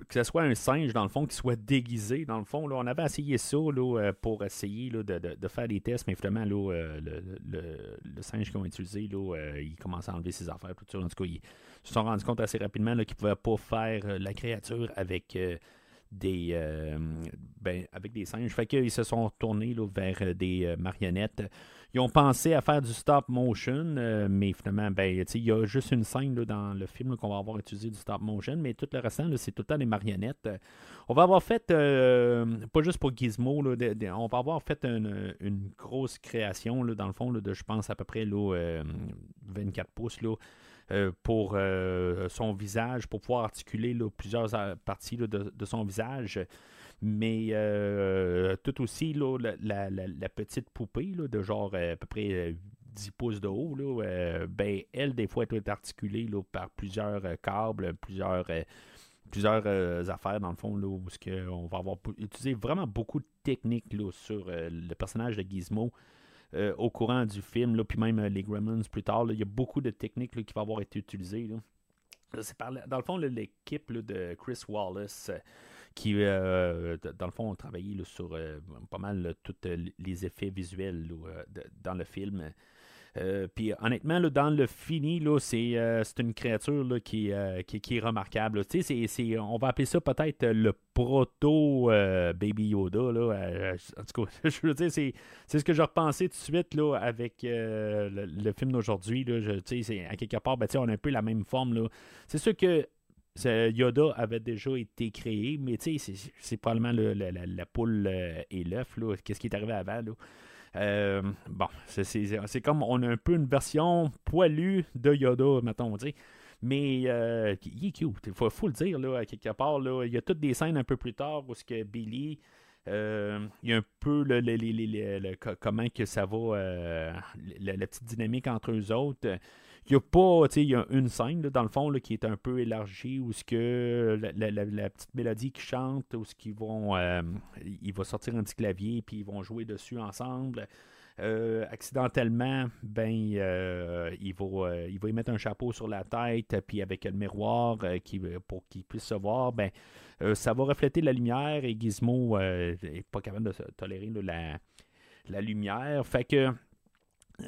que ce soit un singe, dans le fond, qui soit déguisé. Dans le fond, là, on avait essayé ça là, euh, pour essayer là, de, de- faire des tests, mais finalement, là, le, le- singe qu'ils ont utilisé, là, il commence à enlever ses affaires, tout ça. En tout cas, ils se sont rendus compte assez rapidement qu'ils ne pouvaient pas faire la créature avec des ben, avec des singes. Fait qu'ils se sont tournés là, vers des marionnettes. Ils ont pensé à faire du stop motion, euh, mais finalement, ben, il y a juste une scène là, dans le film qu'on va avoir utilisé du stop motion, mais tout le restant, c'est tout le temps des marionnettes. On va avoir fait, euh, pas juste pour Gizmo, là, on va avoir fait une, grosse création, là, dans le fond, de, je pense, à peu près là, euh, 24 pouces, là, pour son visage, pour pouvoir articuler plusieurs parties de son visage. Mais euh, tout aussi, la, petite poupée de genre euh, à peu près euh, 10 pouces de haut, euh, ben, elle, des fois, être articulée par plusieurs euh, câbles, plusieurs, euh, plusieurs euh, affaires, dans le fond, là, où on va avoir utilisé vraiment beaucoup de techniques sur euh, le personnage de Gizmo. euh, au courant du film, puis même euh, les Gremlins plus tard, il y a beaucoup de techniques qui vont avoir été utilisées. dans le fond, l'équipe de Chris Wallace, euh, qui, euh, dans le fond, ont travaillé sur euh, pas mal tous les effets visuels euh, dans le film. Euh, Puis honnêtement, dans le fini, c'est, euh, une créature qui, euh, qui, est remarquable. on va appeler ça peut-être le proto euh, Baby Yoda. Euh, en tout cas, je veux dire, c'est, ce que je repensais tout de suite avec euh, le, film d'aujourd'hui. À quelque part, ben, on a un peu la même forme. C'est sûr que Yoda avait déjà été créé, mais tu sais, c'est, probablement le- la, poule euh, et l'œuf. Qu'est-ce qui est arrivé avant? Euh, bon, c'est, comme on a un peu une version poilue de Yoda, mettons, tu. Mais euh, il est cute, il faut, le dire, là, quelque part. Il y a toutes des scènes un peu plus tard où ce que Billy, euh, il y a un peu le, le- le- le- le- le- co- comment que ça va, la petite dynamique entre eux autres. Il y a pas, tu sais, il y a une scène, là, dans le fond, là, qui est un peu élargie, où ce que la, la- petite mélodie qui chante, où ce qu'ils vont, euh, il va sortir un petit clavier, puis ils vont jouer dessus ensemble. Euh, accidentellement, ben, euh, il, va, euh, il va y mettre un chapeau sur la tête, puis avec le miroir qui, pour qu'il puisse se voir, ben, ça va refléter la lumière et Gizmo n'est pas capable de tolérer la, la lumière. Fait que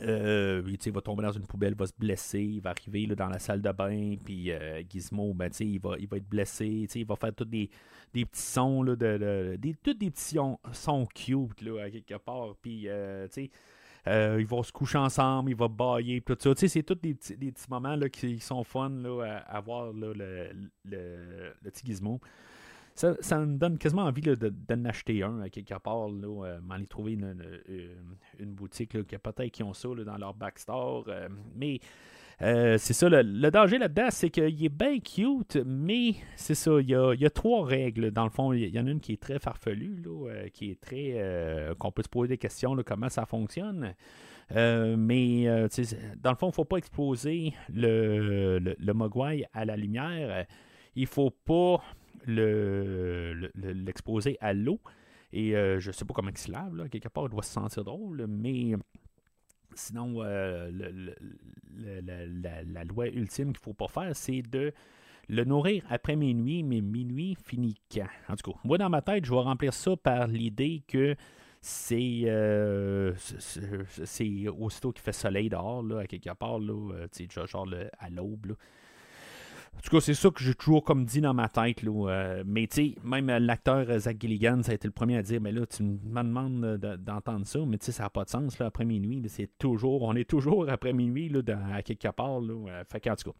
euh, il va tomber dans une poubelle, va se blesser, il va arriver là, dans la salle de bain, puis euh, Gizmo, ben, il, va, il va être blessé, il va faire tous des, des petits sons, là, de, tous des petits sons, cute, là, à quelque part, puis, euh, euh, ils vont se coucher ensemble, ils vont bailler, tout ça, c'est tous des des petits moments, là, qui sont fun, là, à, voir, le, le, le petit Gizmo. Ça, ça me donne quasiment envie d'en acheter un à quelque part, là, euh, m'aller trouver une, une- boutique qui peut-être qui ont ça dans leur backstore. euh, mais euh, c'est ça, le, le danger là-dedans, c'est qu'il est bien cute, mais c'est ça, il y a, il y a trois règles. Dans le fond, il y en a une qui est très farfelue, là, euh, qui est très. euh, qu'on peut se poser des questions, comment ça fonctionne. Euh, mais euh, dans le fond, il ne faut pas exposer le, le, le mogwai à la lumière. Il faut pas le- le- le- l'exposer à l'eau. Et euh, je sais pas comment il se lave, là. quelque part, il doit se sentir drôle, mais sinon, euh, la, loi ultime qu'il faut pas faire, c'est de le nourrir après minuit, mais minuit finit quand? En tout cas, moi, dans ma tête, je vais remplir ça par l'idée que c'est euh, aussitôt qu'il fait soleil dehors, là, à quelque part, là, euh, genre, le- à l'aube, là. En tout cas, c'est ça que j'ai toujours comme dit dans ma tête. Là, euh, mais tu sais, même l'acteur euh, Zach Gilligan, ça a été le premier à dire Mais là, tu me demandes euh, de- d'entendre ça, mais tu sais, ça n'a pas de sens. Là, après minuit, c'est toujours, on est toujours après minuit là, à quelque part. Là, fait qu'en tout cas,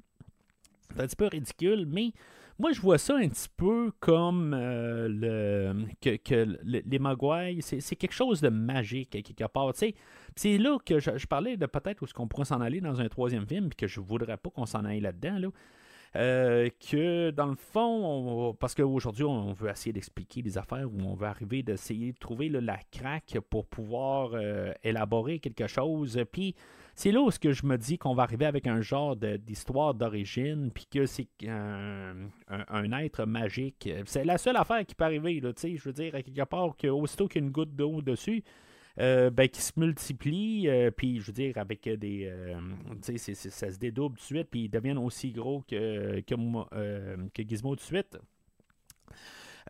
c'est un petit peu ridicule, mais moi, je vois ça un petit peu comme euh, le, que, que le- les Mogwai, c'est quelque chose de magique à quelque part. C'est là que je, je parlais de peut-être où est-ce qu'on pourrait s'en aller dans un troisième film, puis que je voudrais pas qu'on s'en aille là-dedans. Là. Euh, que dans le fond, on- parce qu'aujourd'hui, on veut essayer d'expliquer des affaires où on veut arriver d'essayer de trouver la craque pour pouvoir euh, élaborer quelque chose. Puis c'est là où que je me dis qu'on va arriver avec un genre d'histoire d'origine, puis que c'est un, être magique. C'est la seule affaire qui peut arriver, là, tu sais, je veux dire, à quelque part, que aussitôt qu'il y a une goutte d'eau dessus, ben, qui se multiplient, euh, puis je veux dire, avec euh, des. euh, tu sais, ça se dédouble tout de suite, puis ils deviennent aussi gros que, que, euh, Gizmo tout de suite.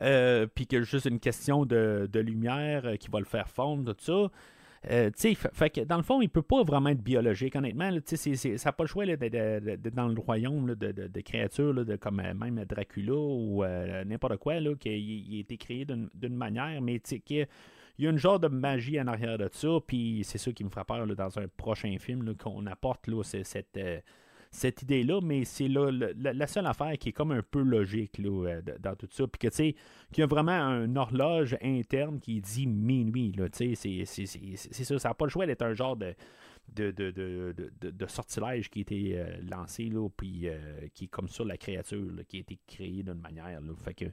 euh, puis que juste une question de, de lumière euh, qui va le faire fondre, tout ça. Euh, fait, que dans le fond, il peut pas vraiment être biologique, honnêtement. là, c'est- ça n'a pas le choix d'être dans le royaume de, de- créatures là, de, comme euh, même Dracula ou euh, n'importe quoi, qui il a été créé d'une manière, mais il y a une genre de magie en arrière de ça, puis c'est ça qui me fera peur là, dans un prochain film qu'on apporte là, cette, euh, cette idée-là, mais c'est la, seule affaire qui est comme un peu logique là, euh, dans tout ça. Puis que tu sais, qu'il y a vraiment une horloge interne qui dit minuit. Tu sais, c'est, ça, ça n'a pas le choix d'être un genre de. De, de, de, de, sortilège qui a été euh, lancé, là, puis qui est comme ça la créature, qui a été créée d'une manière. Là. Fait que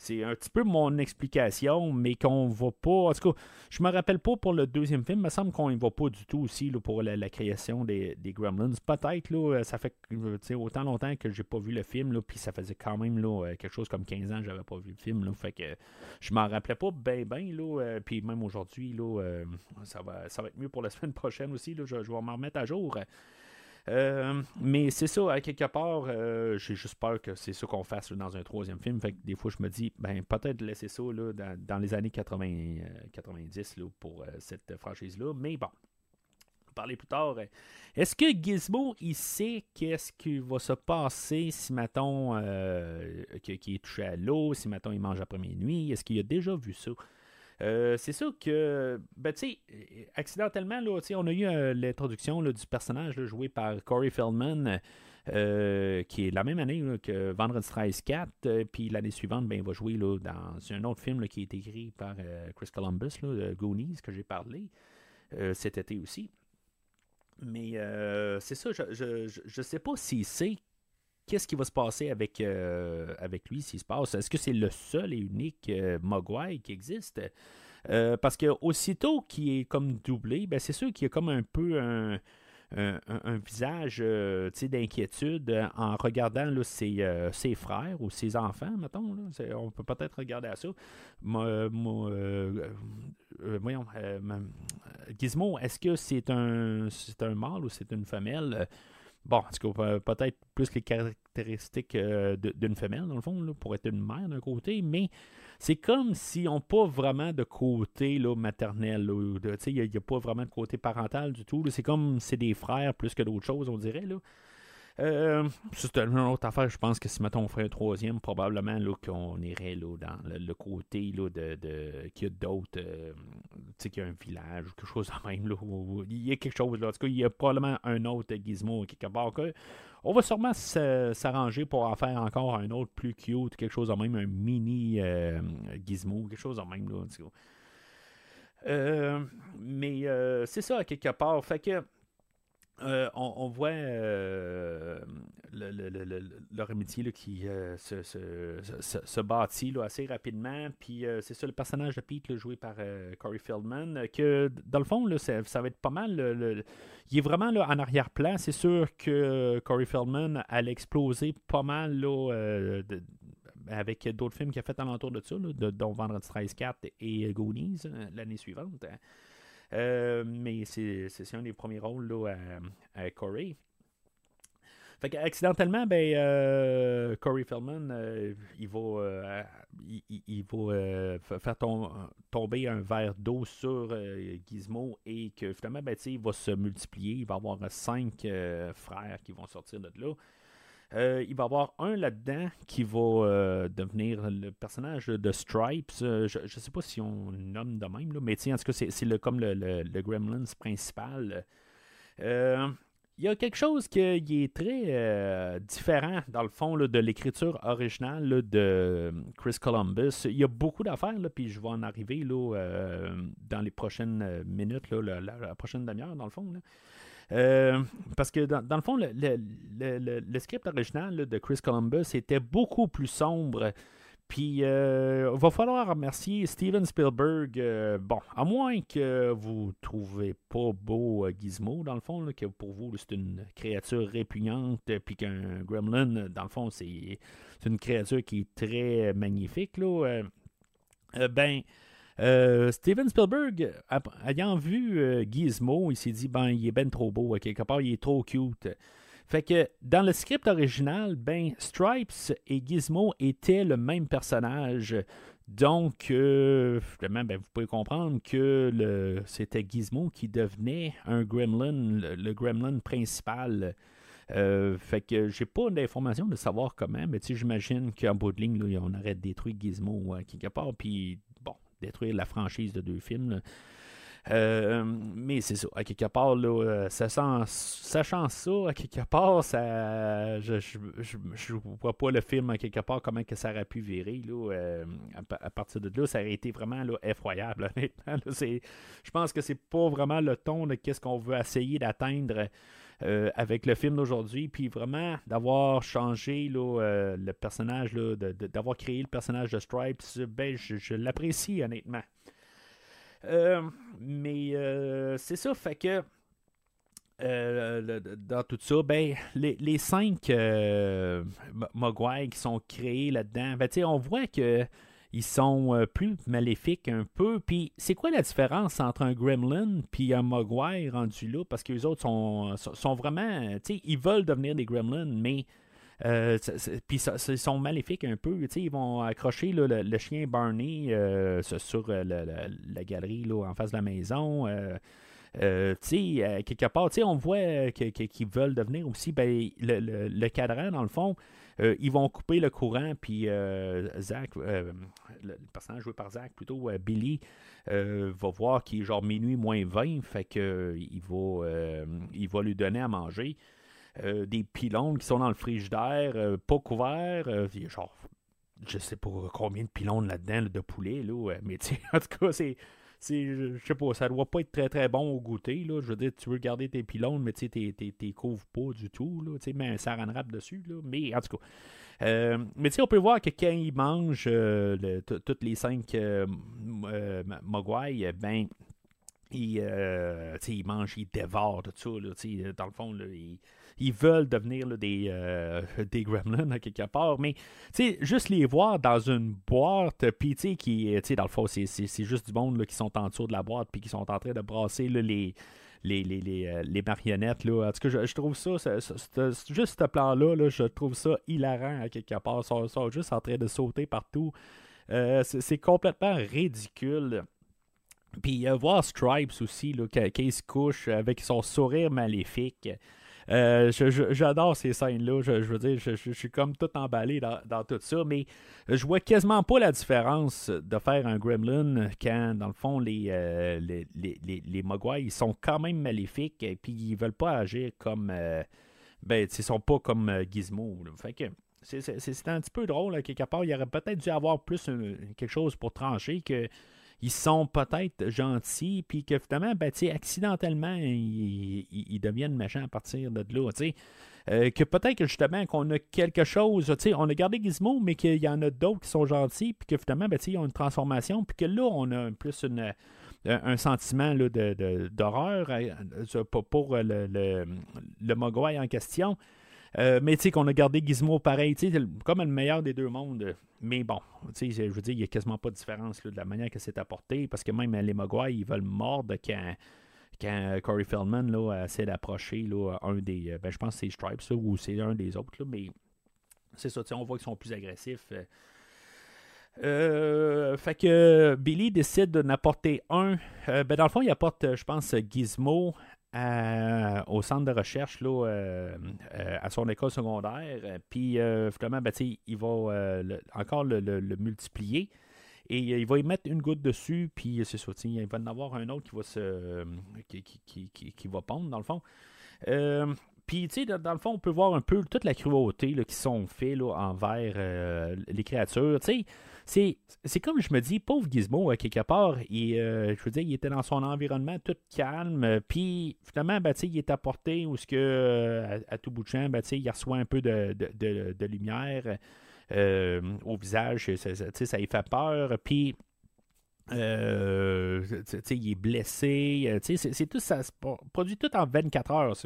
c'est un petit peu mon explication, mais qu'on va pas. En tout cas, je me rappelle pas pour le deuxième film. Il me semble qu'on y va pas du tout aussi pour la, création des, des Gremlins. Peut-être, là, ça fait euh, autant longtemps que j'ai pas vu le film, puis ça faisait quand même euh, quelque chose comme 15 ans que j'avais pas vu le film. Là, fait que je m'en rappelais pas bien, bien. Là, euh, puis même aujourd'hui, là, euh, ça, va, ça va être mieux pour la semaine prochaine aussi. Je, je vais m'en remettre à jour. Euh, mais c'est ça, quelque part, euh, j'ai juste peur que c'est ça qu'on fasse dans un troisième film. Fait que des fois, je me dis, ben peut-être laisser ça là, dans, les années 80, euh, 90 là, pour cette franchise-là. Mais bon, on va parler plus tard. Est-ce que Gizmo, il sait qu'est-ce qui va se passer si, mettons, qu'il est touché à l'eau, si, mettons, il mange après minuit? Est-ce qu'il a déjà vu ça? Euh, c'est sûr que, ben, tu sais, accidentellement, là, on a eu euh, l'introduction du personnage joué par Corey Feldman, euh, qui est la même année que Vendredi 13 4, euh, puis l'année suivante, ben, il va jouer là, dans un autre film là, qui est écrit par Chris Columbus, Goonies, que j'ai parlé cet été aussi. Mais c'est ça, je, je sais pas s'il sait qu'est-ce qui va se passer avec, euh, avec lui, s'il se passe? Est-ce que c'est le seul et unique euh, Mogwai qui existe? Euh, parce que aussitôt qu'il est comme doublé, ben c'est sûr qu'il y a comme un peu un, un, visage euh, d'inquiétude en regardant là, ses, ses frères ou ses enfants, mettons. là. On peut peut-être regarder à ça. Voyons, Gizmo, est-ce que c'est un, c'est un mâle ou c'est une femelle? Bon, en tout cas, pe- peut-être plus les caractéristiques euh, d'une femelle, dans le fond, là, pour être une mère d'un côté, mais c'est comme si on n'a pas vraiment de côté là, maternel. Il n'y a, pas vraiment de côté parental du tout. C'est comme c'est des frères plus que d'autres choses, on dirait. Là. Euh, c'est une autre affaire. Je pense que si mettons on ferait un troisième, probablement là, qu'on irait là, dans le, côté là, de, de qu'il y a d'autres, euh, tu sais, qu'il y a un village ou quelque chose de même. Là, il y a quelque chose là. En tout cas, il y a probablement un autre gizmo quelque part. que- on va sûrement s'arranger pour en faire encore un autre plus cute, quelque chose de même, un mini euh, gizmo, quelque chose de même. Là, en tout cas. Euh, mais c'est ça, quelque part. Fait que euh, on, voit euh, le- le- le- le- leur amitié qui euh, se, se- se- bâtit assez rapidement. Puis c'est ça, le personnage de Pete, là, joué par Corey Feldman, que dans le fond, ça, va être pas mal. il est vraiment en arrière-plan. C'est sûr que Corey Feldman allait exploser pas mal avec d'autres films qu'il a fait alentour de ça, dont Vendredi 13 4 et Goonies l'année suivante. Euh, mais c'est un des premiers rôles là, à, à Corey. Fait que, accidentellement, ben, euh, Corey Feldman, euh, il va, euh, il, il- va euh, fa- faire tom- tomber un verre d'eau sur euh, Gizmo et que finalement, ben, il va se multiplier. Il va avoir cinq euh, frères qui vont sortir de là. Euh, il va y avoir un là-dedans qui va euh, devenir le personnage de Stripes. Euh, je ne sais pas si on nomme de même, là, mais en tout cas, c'est le, comme le, le- le Gremlins principal. Il y a quelque chose qui est très différent, dans le fond, là, de l'écriture originale de Chris Columbus. Il y a beaucoup d'affaires, puis je vais en arriver dans les prochaines minutes, la prochaine demi-heure, dans le fond. Euh, parce que dans, le fond, le, script original de Chris Columbus était beaucoup plus sombre. Puis, euh, va falloir remercier Steven Spielberg. euh, bon, à moins que vous trouvez pas beau euh, Gizmo, dans le fond, que pour vous, c'est une créature répugnante, puis qu'un gremlin, dans le fond, c'est une créature qui est très magnifique. Là, ben, euh, Steven Spielberg, ayant vu euh, Gizmo, il s'est dit ben il est ben trop beau, quelque part, il est trop cute. Fait que dans le script original, ben Stripes et Gizmo étaient le même personnage. Donc, euh, ben, vous pouvez comprendre que c'était Gizmo qui devenait un gremlin, le, gremlin principal. Fait que j'ai pas d'informations de savoir comment, mais j'imagine qu'en bout de ligne, on aurait détruit Gizmo euh, quelque part, puis détruire la franchise de deux films. Euh, mais c'est ça, à quelque part, euh, sachant ça, à quelque part, ça, je, je vois pas le film à quelque part comment que ça aurait pu virer. Là, euh, à, pa- à partir de là, ça aurait été vraiment là, effroyable. Honnêtement, je pense que c'est pas vraiment le ton de qu'est-ce qu'on veut essayer d'atteindre euh, avec le film d'aujourd'hui, puis vraiment d'avoir changé euh, le personnage, d'avoir créé le personnage de Stripes, ben, je, l'apprécie honnêtement. Euh, mais c'est ça, fait que dans tout ça, ben, les, les cinq euh, qui sont créés là-dedans, ben, on voit que ils sont euh, plus maléfiques un peu. Puis c'est quoi la différence entre un Gremlin puis un Mogwai rendu là? Parce que les autres sont, sont, vraiment, tu sais, ils veulent devenir des Gremlins, mais euh, puis ils sont maléfiques un peu. Ils vont accrocher le, le chien Barney euh, sur euh, le- la galerie là, en face de la maison. euh, euh, euh, quelque part, on voit euh, qu'ils veulent devenir aussi ben, le, le- le cadran, dans le fond. Euh, ils vont couper le courant, puis euh, Zach, euh, le, personnage joué par Zach, plutôt Billy, va voir qu'il est genre minuit moins 20, fait que il va, va lui donner à manger. Des pylônes qui sont dans le frigidaire, pas couverts, genre, je sais pas combien de pylônes là-dedans là, de poulet, là, mais en tout cas, c'est, je sais pas, ça doit pas être très très bon au goûter, là, je veux dire, tu veux garder tes pylônes, mais tu t'es couvres pas du tout, là, tu mets un saran dessus, là, mais en tout cas, euh, mais tu sais, on peut voir que quand ils mangent euh, le- toutes les cinq euh, euh, mogwai, euh, ben, ils, euh, ils mangent, ils dévorent tout ça. Là, dans le fond, là, ils, ils veulent devenir des, euh, des gremlins à quelque part. Mais juste les voir dans une boîte, puis tu sais, qui, sais, dans le fond, c'est, juste du monde là, qui sont en dessous de la boîte, puis qui sont en train de brasser les, les, les, les, euh, les marionnettes. Là. En tout cas, je, trouve ça, juste ce plan-là, là, je trouve ça hilarant à quelque part. Ils sont, juste en train de sauter partout. Euh, c'est, complètement ridicule. Puis euh, voir Stripes aussi, là, qui se couche avec son sourire maléfique. Euh, J'adore ces scènes-là. Je, veux dire, je, suis comme tout emballé dans, dans tout ça, mais je vois quasiment pas la différence de faire un gremlin quand, dans le fond, les, euh, les, les, les, les Mogwai, ils sont quand même maléfiques et puis ils veulent pas agir comme. euh, ben, ils sont pas comme euh, Gizmo. Fait que c'est- un petit peu drôle, quelque part. Il aurait peut-être dû avoir plus un- quelque chose pour trancher que ils sont peut-être gentils, puis que finalement, ben, accidentellement, ils, ils- deviennent méchants à partir de là. Euh, que peut-être justement qu'on a quelque chose, on a gardé Gizmo, mais qu'il y en a d'autres qui sont gentils, puis que finalement, ben, ils ont une transformation, puis que là, on a plus un, sentiment de, d'horreur pour, pour le, le, le Mogwai en question. Euh, mais tu sais qu'on a gardé Gizmo pareil, tu sais, comme le meilleur des deux mondes. Mais bon, tu sais, je veux dire, il n'y a quasiment pas de différence là, de la manière que c'est apporté, parce que même euh, les Mogwai, ils veulent mordre quand, quand Corey Feldman là, essaie d'approcher là, un des. euh, Ben, je pense que c'est Stripes ou c'est un des autres, là, mais c'est ça, on voit qu'ils sont plus agressifs. euh. Euh, fait que Billy décide de n'apporter un. Euh, ben dans le fond, il apporte, euh, je pense, Gizmo à- au centre de recherche là, euh, euh, à son école secondaire. Euh, Puis euh, finalement, ben, il va euh, encore le, multiplier. Et euh, il va y mettre une goutte dessus, puis c'est ça, il va en avoir un autre qui va se qui, qui, qui- qui- va pondre, dans le fond. Euh, puis, tu sais, dans, dans le fond, on peut voir un peu toute la cruauté là, qui sont faits envers euh, les créatures. Tu sais, c'est, comme je me dis, pauvre Gizmo, à quelque part, il, euh, je veux dire, il était dans son environnement tout calme, euh, puis finalement, ben, il est apporté où ce que, euh, à, à tout bout de champ, ben, il reçoit un peu de, de, de- lumière euh, au visage, ça, ça- lui fait peur, puis... euh, il est blessé. euh, c'est, tout ça se pro- produit tout en 24 heures.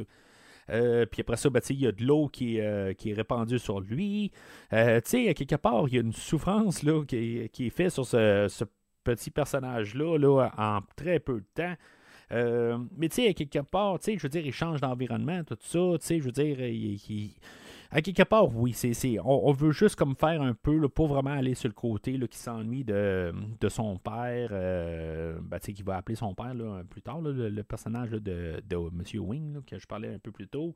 Euh, puis après ça, ben, il y a de l'eau qui, est, euh, répandue sur lui. Euh, tu sais, à quelque part, il y a une souffrance là, qui, qui est faite sur ce, petit personnage-là là, en très peu de temps. Mais tu sais, quelque part, je veux dire, il change d'environnement, tout ça, tu sais, je veux dire, il- à quelque part, oui, c'est, on, on veut juste comme faire un peu, là, pas vraiment aller sur le côté, qui s'ennuie de, de son père, euh, ben, qui va appeler son père, plus tard, le, personnage de, de M. Wing, que je parlais un peu plus tôt.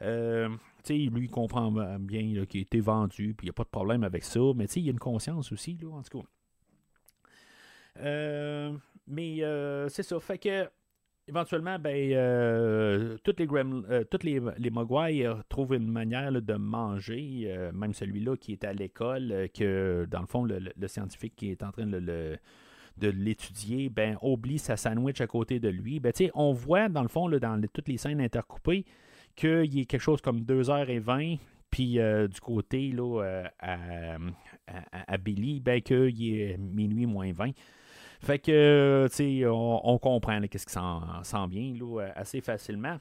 Euh, lui, il comprend bien qu'il a été vendu, puis il n'y a pas de problème avec ça, mais il y a une conscience aussi, en tout cas. Euh, mais euh, c'est ça. Fait que éventuellement, ben, euh, toutes les, greml- euh, les, Mogwai euh, trouvent une manière de manger, euh, même celui-là qui est à l'école, que dans le fond, le, scientifique qui est en train de le- l'étudier, ben, oublie sa sandwich à côté de lui. Ben, on voit dans le fond, là, dans toutes les scènes intercoupées, qu'il a quelque chose comme 2h20, puis du côté là, à Billy, ben, qu'il est minuit moins 20. Fait que, tu sais, on, comprend qu'est-ce qui s'en vient assez facilement.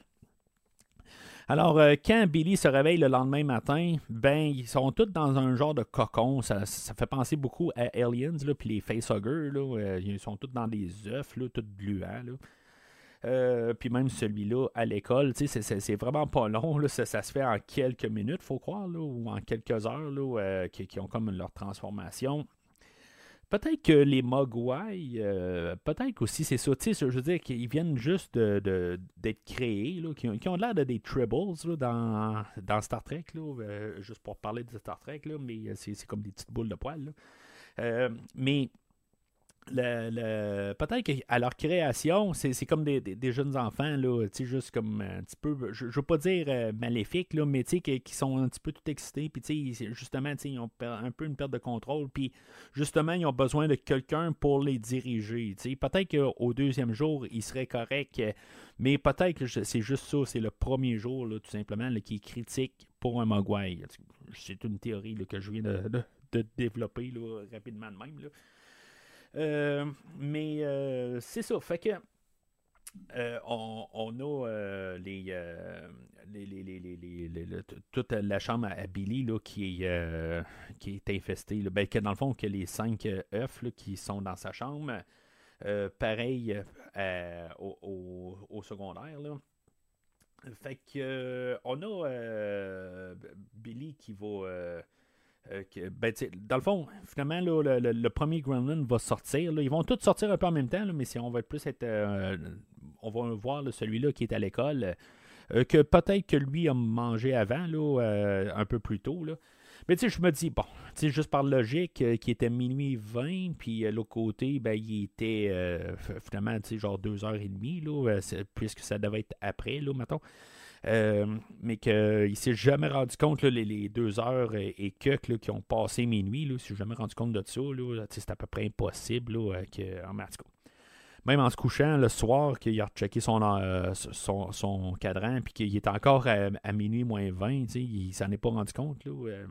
Alors, euh, quand Billy se réveille le lendemain matin, ben, ils sont tous dans un genre de cocon. Ça, fait penser beaucoup à Aliens, là, puis les facehuggers, là, euh, ils sont tous dans des œufs, là, tous gluants, là. Euh, puis même celui-là à l'école, c'est- vraiment pas long. Là, ça, se fait en quelques minutes, faut croire, là, ou en quelques heures, là, qui, qui ont comme leur transformation. Peut-être que les Mogwai, euh, peut-être aussi c'est ça. Je veux dire qu'ils viennent juste d'être créés, qui, ont, l'air de des Tribbles dans, Star Trek, euh, juste pour parler de Star Trek, mais c'est c'est comme des petites boules de poils. Euh, mais le- le- peut-être qu'à leur création, c'est c'est comme des, des- jeunes enfants, là, juste comme un petit peu, je, je veux pas dire euh, maléfiques, là, mais qui, sont un petit peu tout excités, puis justement, ils ont un peu une perte de contrôle, puis justement, ils ont besoin de quelqu'un pour les diriger. Peut-être qu'au deuxième jour, ils seraient corrects, euh, mais peut-être que c'est juste ça, c'est le premier jour, là, tout simplement, qui est critique pour un Mogwai. C'est une théorie que je viens de, de- de développer rapidement de même, mais euh, c'est ça. Fait que euh, on, a euh, les, euh, les, les- toute la chambre à, Billy là, qui, est, euh, qui est infestée. Ben, que dans le fond, que les cinq euh, œufs qui sont dans sa chambre, euh, pareil euh, au, au- au secondaire. Là. Fait que euh, on a euh, Billy qui va. Euh, ben, dans le fond, finalement, là, le, le- premier Gremlin va sortir. là. Ils vont tous sortir un peu en même temps, là, mais si on va plus être. euh, on va voir là, celui-là qui est à l'école. euh, que peut-être que lui a mangé avant, euh, un peu plus tôt. Mais tu sais, je me dis, bon, juste par logique, qui était minuit 20, puis l'autre côté, ben, il était finalement, tu sais, genre 2h30, là, euh, c'est- puisque ça devait être après, là, mettons. Euh, mais qu'il ne s'est jamais rendu compte, les, deux heures et, quelques qui ont passé minuit, là, il s'est jamais rendu compte de ça. C'est à peu près impossible. Euh, que, en, cas, même en se couchant le soir, qu'il a rechecké son, euh, son, son cadran, puis qu'il est encore à, minuit moins 20, tu sais, il s'en est pas rendu compte. Là, euh.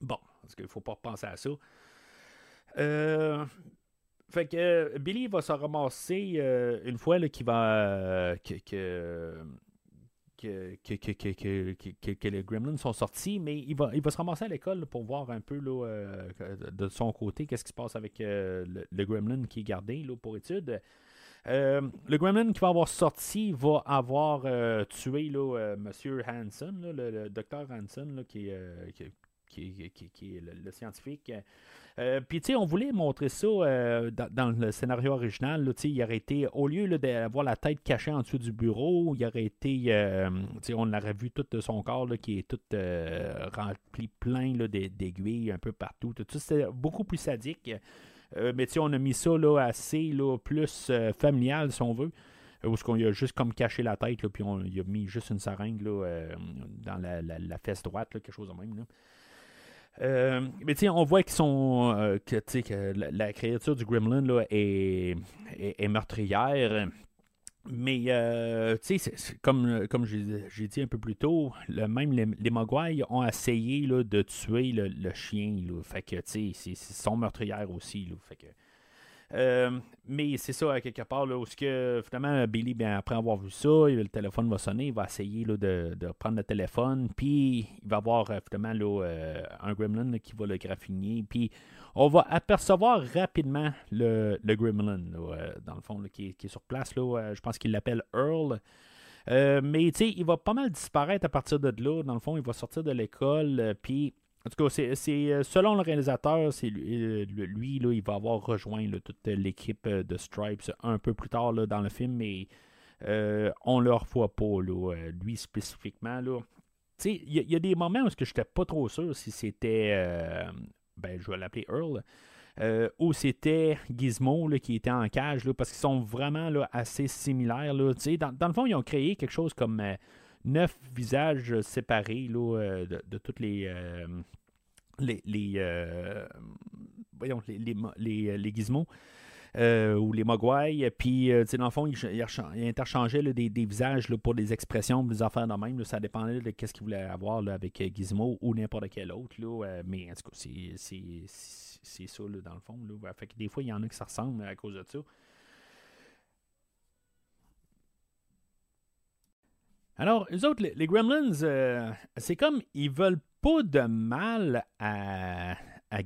bon, parce qu'il ne faut pas penser à ça. Euh, fait que euh, Billy va se ramasser euh, une fois qu'il va. euh, que, que, les Gremlins sont sortis, mais il va, se ramasser à l'école pour voir un peu là, euh, de- son côté qu'est-ce qui se passe avec euh, le, Gremlin qui est gardé là, pour étude. Euh, le Gremlin qui va avoir sorti va avoir tué là, Monsieur Hanson, le, le docteur Hanson, qui, qui, qui- est le, scientifique. Euh, Puis, tu sais, on voulait montrer ça euh, dans, le scénario original. là, il aurait été, au lieu d'avoir la tête cachée en dessous du bureau, il aurait été, euh, on aurait vu tout son corps là, qui est tout euh, rempli plein d'aiguilles un peu partout. Tout ça, c'était beaucoup plus sadique. Euh, mais tu on a mis ça là, assez là, plus euh, familial, si on veut. Euh, Où est-ce qu'on a juste comme caché la tête, puis on y a mis juste une seringue là, euh, dans la, la- fesse droite, quelque chose de même. Euh, mais tu on voit qu'ils sont. euh, que, que la, la créature du Gremlin là, est, est, est meurtrière. Mais, euh, tu sais, comme, comme j'ai dit un peu plus tôt, le, même les, les Mogwai ont essayé là, de tuer le, le chien. Là, fait que, tu sais, c'est- c'est son meurtrière aussi. Là, fait que, euh, mais c'est ça, quelque part, là, où que, finalement, Billy, bien, après avoir vu ça, le téléphone va sonner, il va essayer là, de, de prendre le téléphone, puis il va avoir, euh, finalement, là, euh, un gremlin qui va le graffiner, puis on va apercevoir rapidement le, le Gremlin, dans le fond, qui, est, qui est sur place. Là, je pense qu'il l'appelle Earl. Mais tu sais, il va pas mal disparaître à partir de là. Dans le fond, il va sortir de l'école. Puis, en tout cas, euh, selon le réalisateur, c'est lui, euh, lui, il va avoir rejoint toute l'équipe euh, de Stripes un peu plus tard dans le film, mais on ne le revoit pas, lui spécifiquement. Il y, a- des moments où je n'étais pas trop sûr si c'était, ben, je vais l'appeler Earl, euh, ou c'était Gizmo qui était en cage, parce qu'ils sont vraiment assez similaires. Dans, dans le fond, ils ont créé quelque chose comme neuf visages séparés là, euh, de, de toutes les. euh, les, les, euh, voyons, les, les, les, gizmos ou les mogwai. Puis, dans le fond, ils, interchangeaient des, visages pour des expressions, des affaires de même. ça dépendait de ce qu'ils voulaient avoir avec Gizmo ou n'importe quel autre. Mais en tout cas, c'est, ça, dans le fond. Fait que des fois, il y en a qui se ressemblent à cause de ça. Alors, eux autres, les, les Gremlins, euh, c'est comme ils veulent pas de mal à,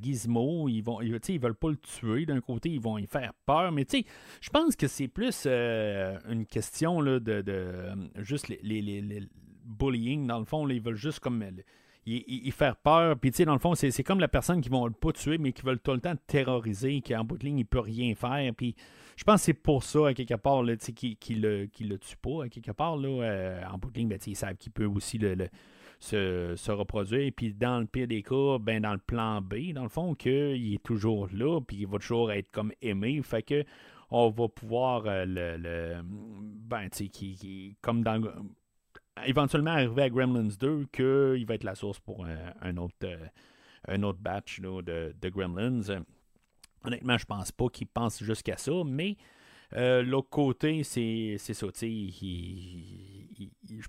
Gizmo. Ils vont, ils, ils veulent pas le tuer. D'un côté, ils vont y faire peur. Mais je pense que c'est plus euh, une question là, de, juste les, les, les- les bullying. Dans le fond, ils veulent juste comme euh, y, faire peur. Puis tu sais, dans le fond, c'est, comme la personne qui vont pas tuer, mais qui veulent tout le temps terroriser, qui en bout de ligne, il peut rien faire. Puis je pense que c'est pour ça, à quelque part, là, qu'il le, qu'il le tue pas, à quelque part. Là, euh, en bout de ligne, ben, ils savent qu'il peut aussi le, se, reproduire. Et puis dans le pire des cas, ben, dans le plan B, dans le fond, qu'il est toujours là, puis il va toujours être comme aimé. Fait que on va pouvoir euh, le, ben, qui, qui- comme dans éventuellement arriver à Gremlins 2 qu'il va être la source pour un, autre euh, un autre batch de Gremlins. Honnêtement, je pense pas qu'il pense jusqu'à ça, mais euh, l'autre côté, c'est ça. je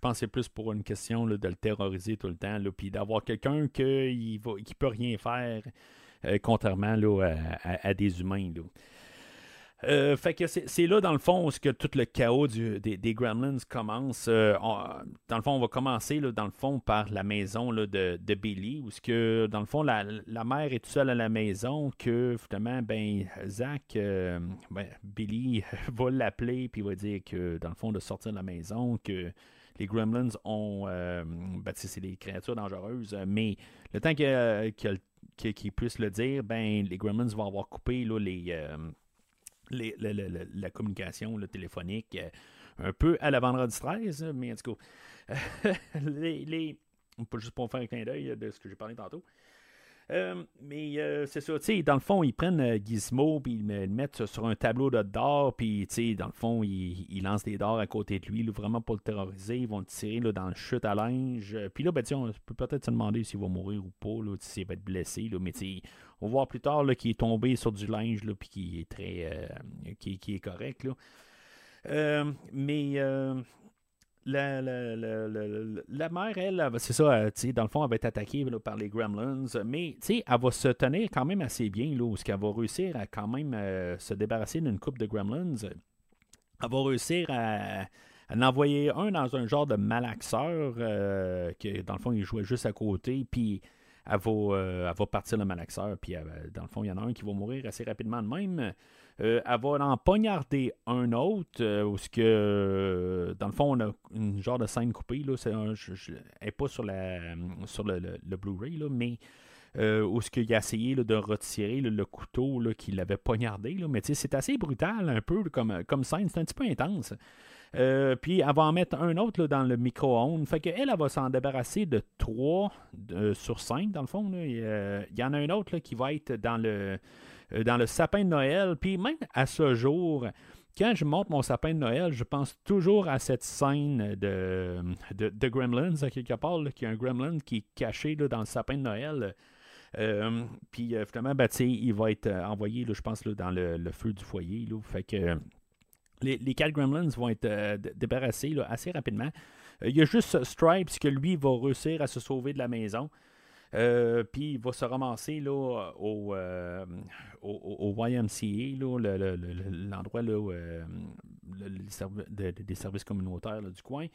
pense que c'est plus pour une question de le terroriser tout le temps, puis d'avoir quelqu'un qui ne peut rien faire, euh, contrairement à des humains. Euh, fait que c'est là, dans le fond, où que tout le chaos des, des Gremlins commence. Euh, dans le fond, on va commencer, là, dans le fond, par la maison là, de, de Billy, où que, dans le fond, la, la mère est toute seule à la maison, que, finalement, ben, Zach, euh, ben, Billy va l'appeler, puis va dire que, dans le fond, de sortir de la maison, que les Gremlins ont, euh, ben, c'est des créatures dangereuses, mais le temps qu'ils puissent le dire, ben, les Gremlins vont avoir coupé, là, les... la communication le téléphonique euh, un peu à la vendredi 13, euh, mais en tout cas, les, les- juste pour faire un clin d'œil de ce que j'ai parlé tantôt. Euh, mais euh, c'est ça, tu sais, dans le fond, ils prennent Gizmo, puis ils le mettent sur un tableau de d'or, puis, tu sais, dans le fond, ils, lancent des dards à côté de lui, vraiment pour le terroriser. Ils vont le tirer là, dans le chute à linge. Puis là, ben, on peut peut-être se demander s'il va mourir ou pas, s'il va être blessé, là, mais tu sais, on va voir plus tard là, qu'il est tombé sur du linge, puis qu'il est très. euh, qui, qui est correct. Euh, mais. euh, la, la, la, la, mère, elle, c'est ça, dans le fond, elle va être attaquée par les Gremlins, mais elle va se tenir quand même assez bien, là, où ce qu'elle va réussir à quand même se débarrasser d'une coupe de Gremlins. Elle va réussir à, en envoyer un dans un genre de malaxeur, que dans le fond, il jouait juste à côté, puis elle va, euh, elle va partir le malaxeur, puis dans le fond, il y en a un qui va mourir assez rapidement de même. Euh, elle va en poignarder un autre, euh, où ce que, euh, dans le fond, on a une genre de scène coupée, là, c'est un- je- je- elle n'est pas sur, la, sur le, le- Blu-ray, là, mais euh, où ce qu'il a essayé là, de retirer le couteau qu'il avait poignardé, là, mais c'est assez brutal un peu comme, comme scène, c'est un petit peu intense. Euh, puis elle va en mettre un autre là, dans le micro-ondes. Fait qu'elle, elle va s'en débarrasser de 3 sur 5, dans le fond. Et, euh, Il y en a un autre qui va être dans le, euh, dans le sapin de Noël. Puis même à ce jour, quand je monte mon sapin de Noël, je pense toujours à cette scène de, de, Gremlins, à quelque part, y a un Gremlin qui est caché là, dans le sapin de Noël. Euh, puis euh, finalement, ben, il va être euh, envoyé, là, je pense, là, dans le, feu du foyer. Fait que euh, les, les quatre Gremlins vont être euh, débarrassés assez rapidement. Euh, Il y a juste Stripes que lui va réussir à se sauver de la maison. Euh, puis il va se ramasser là, au, YMCA, l'endroit le- des services communautaires du coin.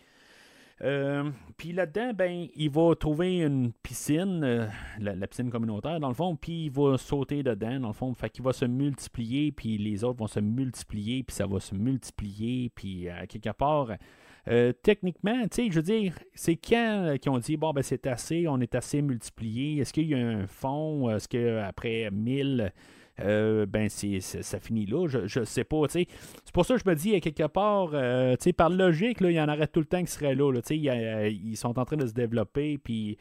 Euh, puis là-dedans, ben, il va trouver une piscine, euh, la, piscine communautaire, dans le fond, puis il va sauter dedans, dans le fond. Fait qu'il va se multiplier, puis les autres vont se multiplier, puis ça va se multiplier, puis à quelque part. euh, techniquement, tu sais, je veux dire, c'est quand euh, qu'ils ont dit, bon, ben c'est assez, on est assez multiplié. Est-ce qu'il y a un fond? Est-ce qu'après 1000, euh, ben c'est, ça finit là? Je, je sais pas, tu sais. C'est pour ça que je me dis, à quelque part, euh, par logique, là, il y en aurait tout le temps qui seraient là. là. A- ils sont en train de se développer, puis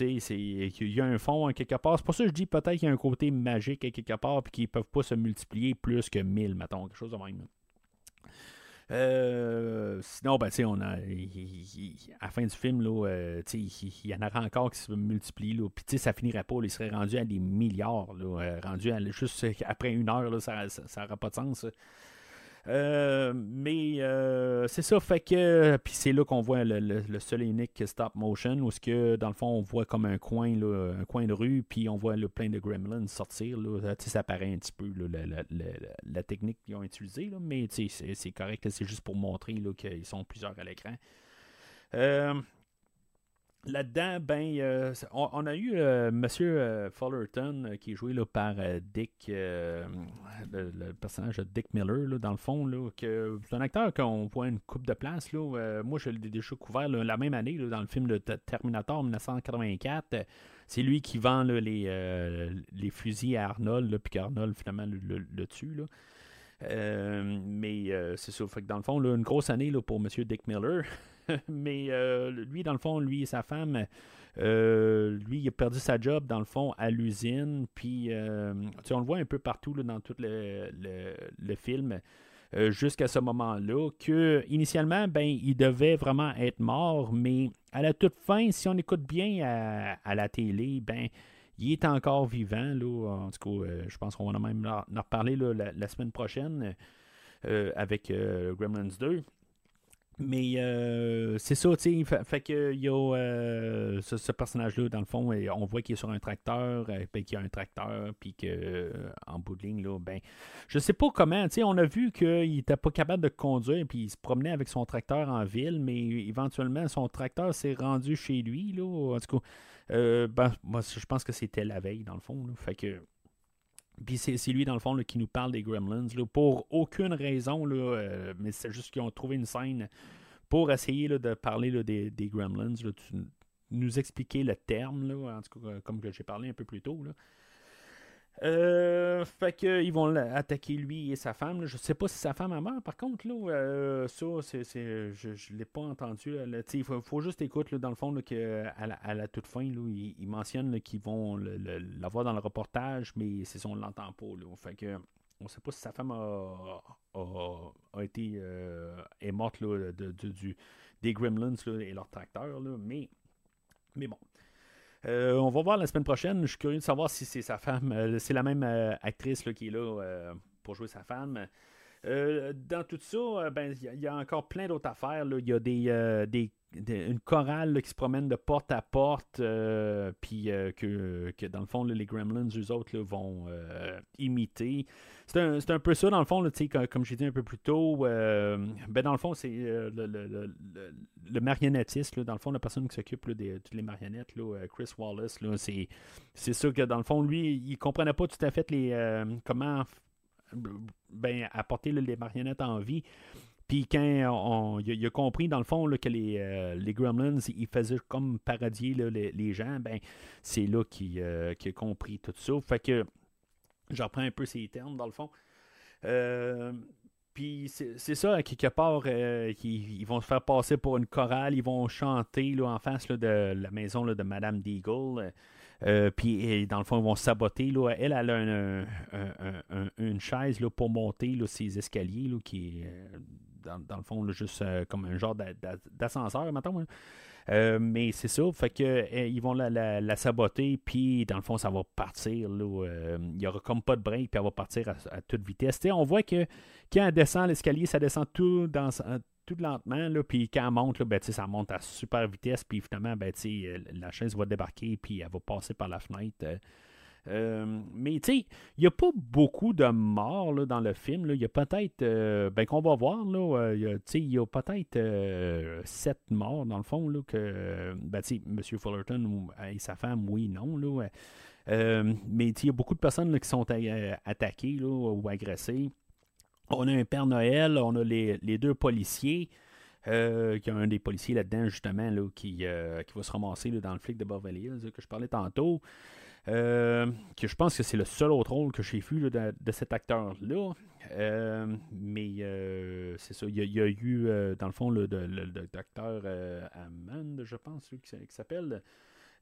il y a un fond à quelque part. C'est pour ça que je dis peut-être qu'il y a un côté magique à quelque part, puis qu'ils peuvent pas se multiplier plus que 1000, mettons, quelque chose de même. Euh, sinon, ben, on a, à la fin du film, là, euh, il, y en aura encore qui se multiplient, puis ça finirait pas, il serait rendu à des milliards, là, euh, rendu à, juste après une heure, là, ça n'aura pas de sens. Euh, mais euh, c'est ça, fait que. Puis c'est là qu'on voit le, le- le seul et unique stop motion, où ce que, dans le fond, on voit comme un coin, là, un coin de rue, puis on voit le plein de gremlins sortir. Là, sais, ça paraît un petit peu la, la- la- technique qu'ils ont utilisée, mais c'est, correct, c'est juste pour montrer qu'ils sont plusieurs à l'écran. Euh, Là-dedans, ben, euh, on, a eu euh, Monsieur euh, Fullerton euh, qui est joué par Dick, le, personnage de Dick Miller, là, dans le fond. C'est un acteur qu'on voit une coupe de place. Là, moi, je l'ai déjà couvert la même année dans le film de Terminator 1984. Euh, C'est lui qui vend les, fusils à Arnold, puis qu'Arnold finalement le, tue. Là. Mais c'est ça. Fait que dans le fond, là, une grosse année là, pour Monsieur Dick Miller. mais euh, lui, dans le fond, lui et sa femme, euh, lui, il a perdu sa job, dans le fond, à l'usine. Puis, euh, on le voit un peu partout dans tout le, le- film. Jusqu'à ce moment-là, que initialement, ben, il devait vraiment être mort, mais à la toute fin, si on écoute bien à, à la télé, ben, il est encore vivant. Là, en tout cas, je pense qu'on va même en reparler la, la semaine prochaine avec Gremlins 2. Mais euh, c'est ça, tu sais, fait, fait que y a euh, ce, personnage-là, dans le fond, on voit qu'il est sur un tracteur, euh, ben, qu'il y a un tracteur, puis que euh, en bout de ligne, là, ben, je sais pas comment, tu sais, on a vu qu'il était pas capable de conduire, puis il se promenait avec son tracteur en ville, mais éventuellement, son tracteur s'est rendu chez lui, là, en tout cas, ben, moi, je pense que c'était la veille, dans le fond, là, fait que puis c'est lui, dans le fond, qui nous parle des Gremlins. là, pour aucune raison, là, euh, mais c'est juste qu'ils ont trouvé une scène pour essayer de parler des, des Gremlins. tu- nous expliquer le terme, en tout cas, comme j'ai parlé un peu plus tôt. Euh, fait que ils vont la- attaquer lui et sa femme. là. Je sais pas si sa femme a meurt, par contre, là, euh, ça, c'est, c'est- je ne l'ai pas entendu. Il faut, faut juste écouter, dans le fond, que, à, la, la toute fin, là, ils, mentionnent qu'ils vont le- le- l'avoir dans le reportage, mais c'est ça, on l'entend pas. Fait que on sait pas si sa femme a, a- été euh, est morte de, de- du, des Gremlins et leur tracteur, mais, mais bon. Euh, on va voir la semaine prochaine. Je suis curieux de savoir si c'est sa femme. Euh, c'est la même euh, actrice qui est là pour jouer sa femme. Dans tout ça, ben, il y, a- il y a encore plein d'autres affaires. Il y a des- des- une chorale qui se promène de porte à porte, euh, puis euh, que, que dans le fond, les Gremlins, eux autres, vont euh, imiter. C'est un, un peu ça, dans le fond, comme, comme j'ai dit un peu plus tôt. ben, dans le fond, c'est le, le- le- le- marionnettiste, dans le fond, la personne qui s'occupe de toutes les marionnettes, Chris Wallace, c'est, ça que, dans le fond, lui, il comprenait pas tout à fait les comment ben, apporter les marionnettes en vie. Puis quand il, a, compris, dans le fond, là, que les, euh, les Gremlins, ils faisaient comme parodier là, les, les gens, ben, c'est là qu'il euh, a compris tout ça. Fait que je reprends un peu ces termes, dans le fond. Euh, puis c'est ça, quelque part, ils vont se faire passer pour une chorale, ils vont chanter là, en face là, de la maison là, de Madame Deagle. Puis dans le fond, ils vont saboter. Là. Elle, elle a un- un- un- un- une chaise là, pour monter là, ces escaliers, là, qui est dans, le fond juste euh, comme un genre d'a- d'a- d'ascenseur, maintenant. Euh, mais c'est ça, fait que euh, ils vont la, saboter, puis dans le fond, ça va partir. euh, il n'y aura comme pas de break, puis elle va partir à, toute vitesse. On voit que quand elle descend l'escalier, ça descend tout, dans, tout lentement, là, puis quand elle monte, ben, ça monte à super vitesse, puis finalement, ben, la chaise va débarquer, puis elle va passer par la fenêtre. Euh, mais tu sais, il n'y a pas beaucoup de morts là, dans le film. Il y a peut-être, euh, ben qu'on va voir, euh, il y a- peut-être sept morts dans le fond, là, que, ben, tu sais, M. Fullerton et sa femme, oui, non, là. Mais il y a beaucoup de personnes qui sont attaquées là, ou agressées. On a un Père Noël, on a les, les deux policiers. Il y a un des policiers là-dedans, justement, là, qui, qui va se ramasser dans le flic de Beverly Hills, que je parlais tantôt. Euh, que je pense que c'est le seul autre rôle que j'ai vu de, cet acteur-là. Euh, mais euh, c'est ça, il y, a- eu, dans le fond, le, docteur Hammond, je pense, lui, qui, qui s'appelle.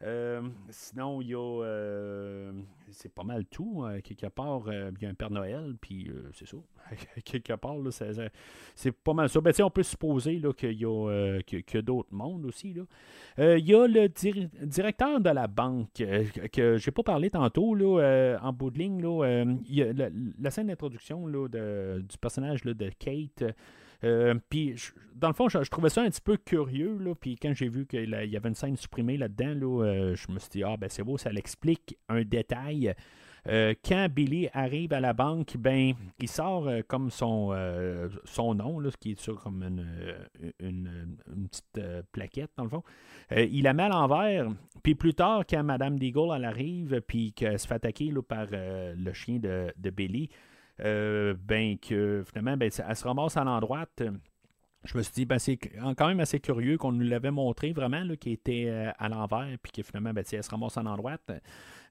Euh, sinon, il y a. euh, c'est pas mal tout. euh, quelque part, il y a un Père Noël, puis c'est ça. quelque part, là, c'est, pas mal ça. Ben, on peut supposer là, qu'il y a, a d'autres mondes aussi. Là. Il y a le dir- directeur de la banque, que- que j'ai pas parlé tantôt, là, en bout de ligne. Là, la, la scène d'introduction là, de- du personnage là, de Kate. Euh, puis, dans le fond, je, trouvais ça un petit peu curieux. Là, puis, quand j'ai vu qu'il y avait une scène supprimée là-dedans, là, euh, je me suis dit, ah, ben c'est beau, ça l'explique un détail. Euh, quand Billy arrive à la banque, ben, il sort euh, comme son, son nom, là, ce qui est sur comme une, une, une petite plaquette, dans le fond. Il la met à l'envers. Puis plus tard, quand Madame Deagle arrive, puis qu'elle se fait attaquer là, par le chien de, de Billy, euh, ben que finalement, ben, elle se ramasse à l'endroit. Je me suis dit, ben, c'est quand même assez curieux qu'on nous l'avait montré vraiment, qui était euh, à l'envers, puis que finalement, ben, elle se ramasse à l'endroit.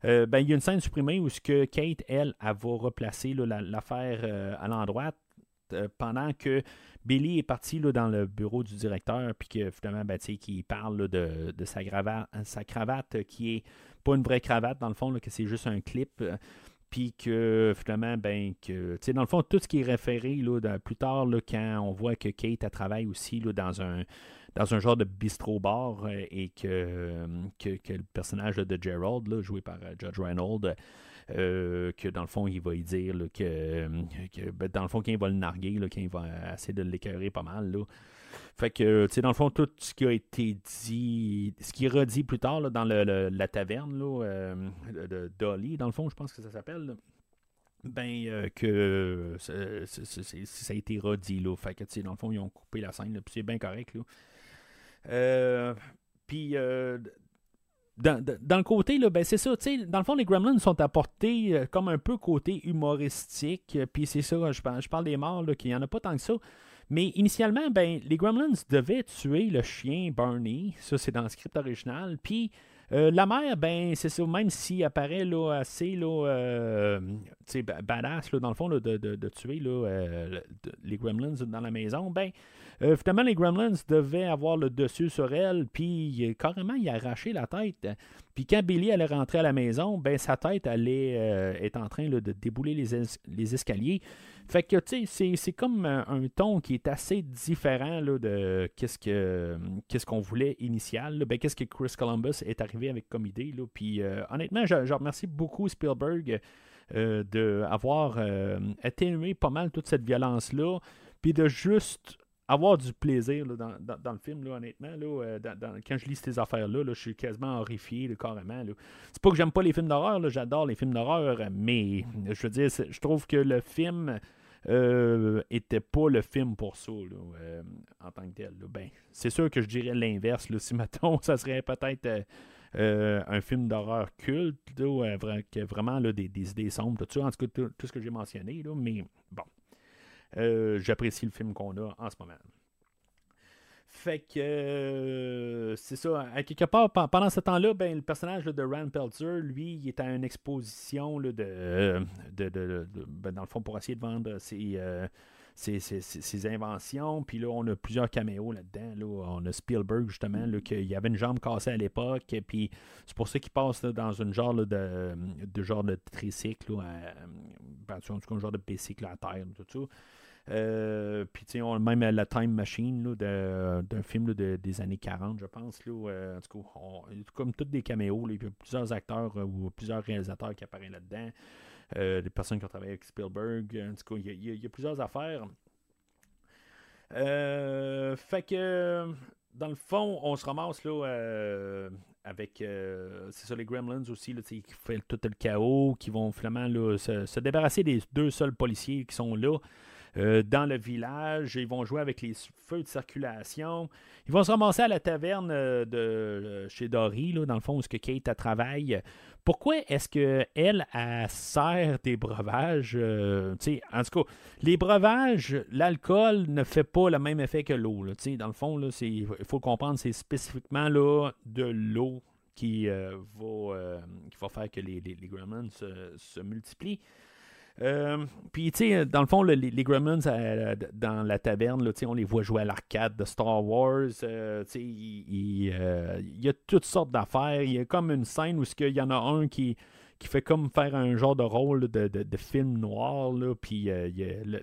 Euh, ben, il y a une scène supprimée où ce que Kate, elle, elle va replacer l'affaire à l'endroit pendant que Billy est parti là, dans le bureau du directeur, puis que finalement, ben, qu'il parle de, de sa, sa cravate qui est pas une vraie cravate, dans le fond, là, que c'est juste un clip. Puis que finalement, ben, que, dans le fond, tout ce qui est référé là, plus tard, quand on voit que Kate, elle travaille aussi dans un dans un genre de bistrot-bar euh, et que, euh, que, que le personnage de Gerald, là, joué par euh, Judge Reynolds, que dans le fond, il va y dire là, que, que, ben, dans le fond, quand va le narguer, là, quand il va essayer de l'écœurer pas mal, là. Fait que, tu sais, dans le fond, tout ce qui a été dit, ce qui est redit plus tard là, dans le- la taverne là, euh, de, Dolly, dans le fond, je pense que ça s'appelle, ben, euh, que ça a été redit, là. Fait que, tu sais, dans le fond, ils ont coupé la scène, puis c'est bien correct, là. Euh, puis, dans, dans- le côté, là, ben c'est ça, tu sais, dans le fond, les Gremlins sont apportés comme un peu côté humoristique, puis c'est ça, je, je parle des morts, qu'il n'y en a pas tant que ça. Mais initialement, ben, les Gremlins devaient tuer le chien Barney, ça c'est dans le script original, puis euh, la mère, ben, c'est ça, même s'il apparaît là, assez là, euh, badass, là, dans le fond, de, de- tuer là, euh, les Gremlins dans la maison, ben, finalement, les Gremlins devaient avoir le dessus sur elle, puis carrément, il a arraché la tête. Puis quand Billy allait rentrer à la maison, ben, sa tête allait être en train de débouler les, es- les escaliers. Fait que, tu sais, c'est- comme un, un ton qui est assez différent là, de qu'est-ce que qu'est-ce qu'on voulait initial. Ben, qu'est-ce que Chris Columbus est arrivé avec comme idée. Là. Puis, euh, honnêtement, je, remercie beaucoup Spielberg euh, d'avoir euh, atténué pas mal toute cette violence-là, puis de juste avoir du plaisir dans, le film, honnêtement. Euh, quand je lis ces affaires-là, là, je suis quasiment horrifié, carrément. C'est pas que j'aime pas les films d'horreur, j'adore les films d'horreur, mais je veux dire, je trouve que le film euh, était pas le film pour ça, euh, en tant que tel. Ben, c'est sûr que je dirais l'inverse. Si, mettons, ça serait peut-être euh, un film d'horreur culte, là, où, euh, vra- qui a vraiment des, des idées sombres, tout ça, en tout cas, tout, ce que j'ai mentionné, mais bon. Euh, J'apprécie le film qu'on a en ce moment. Fait que euh, c'est ça. Quelque part, pe- pendant ce temps-là, ben, le personnage de Rand Peltzer, lui, il est à une exposition là, de, de, ben, dans le fond, pour essayer de vendre ses, euh, ses, ses- inventions. Puis là, on a plusieurs caméos là-dedans. Là. On a Spielberg, justement, qu'il avait une jambe cassée à l'époque. et Puis c'est pour ça qu'il passe dans une genre de, genre de tricycle, ben, en tout cas, un genre de bicycle à terre, tout ça. Euh, puis, tu sais, même la Time Machine d'un film de- des années 40, je pense. Là, euh, en tout cas, comme tous des caméos, il y a plusieurs acteurs euh, ou plusieurs réalisateurs qui apparaissent là-dedans. Des personnes qui ont travaillé avec Spielberg. En tout cas, il y a- plusieurs affaires. Fait que, dans le fond, on se ramasse là, avec c'est ça les Gremlins aussi qui fait tout le chaos, qui vont finalement là, se, se débarrasser des deux seuls policiers qui sont là. Euh, dans le village, ils vont jouer avec les feux de circulation. Ils vont se ramasser à la taverne euh, de euh, chez Dory, là, dans le fond, où ce que Kate elle travaille. Pourquoi est-ce qu'elle, elle, sert des breuvages? en tout cas, les breuvages, l'alcool ne fait pas le même effet que l'eau. Dans le fond, il faut comprendre, c'est spécifiquement là, de l'eau qui, va, qui va faire que les, les, se multiplient. Euh, Puis, tu sais, dans le fond, les, les Gremlins euh, dans la taverne, là, on les voit jouer à l'arcade de Star Wars. euh, tu sais, il, y a toutes sortes d'affaires. Il y a comme une scène où il y en a un qui, qui fait comme faire un genre de rôle de, de- film noir. Là, puis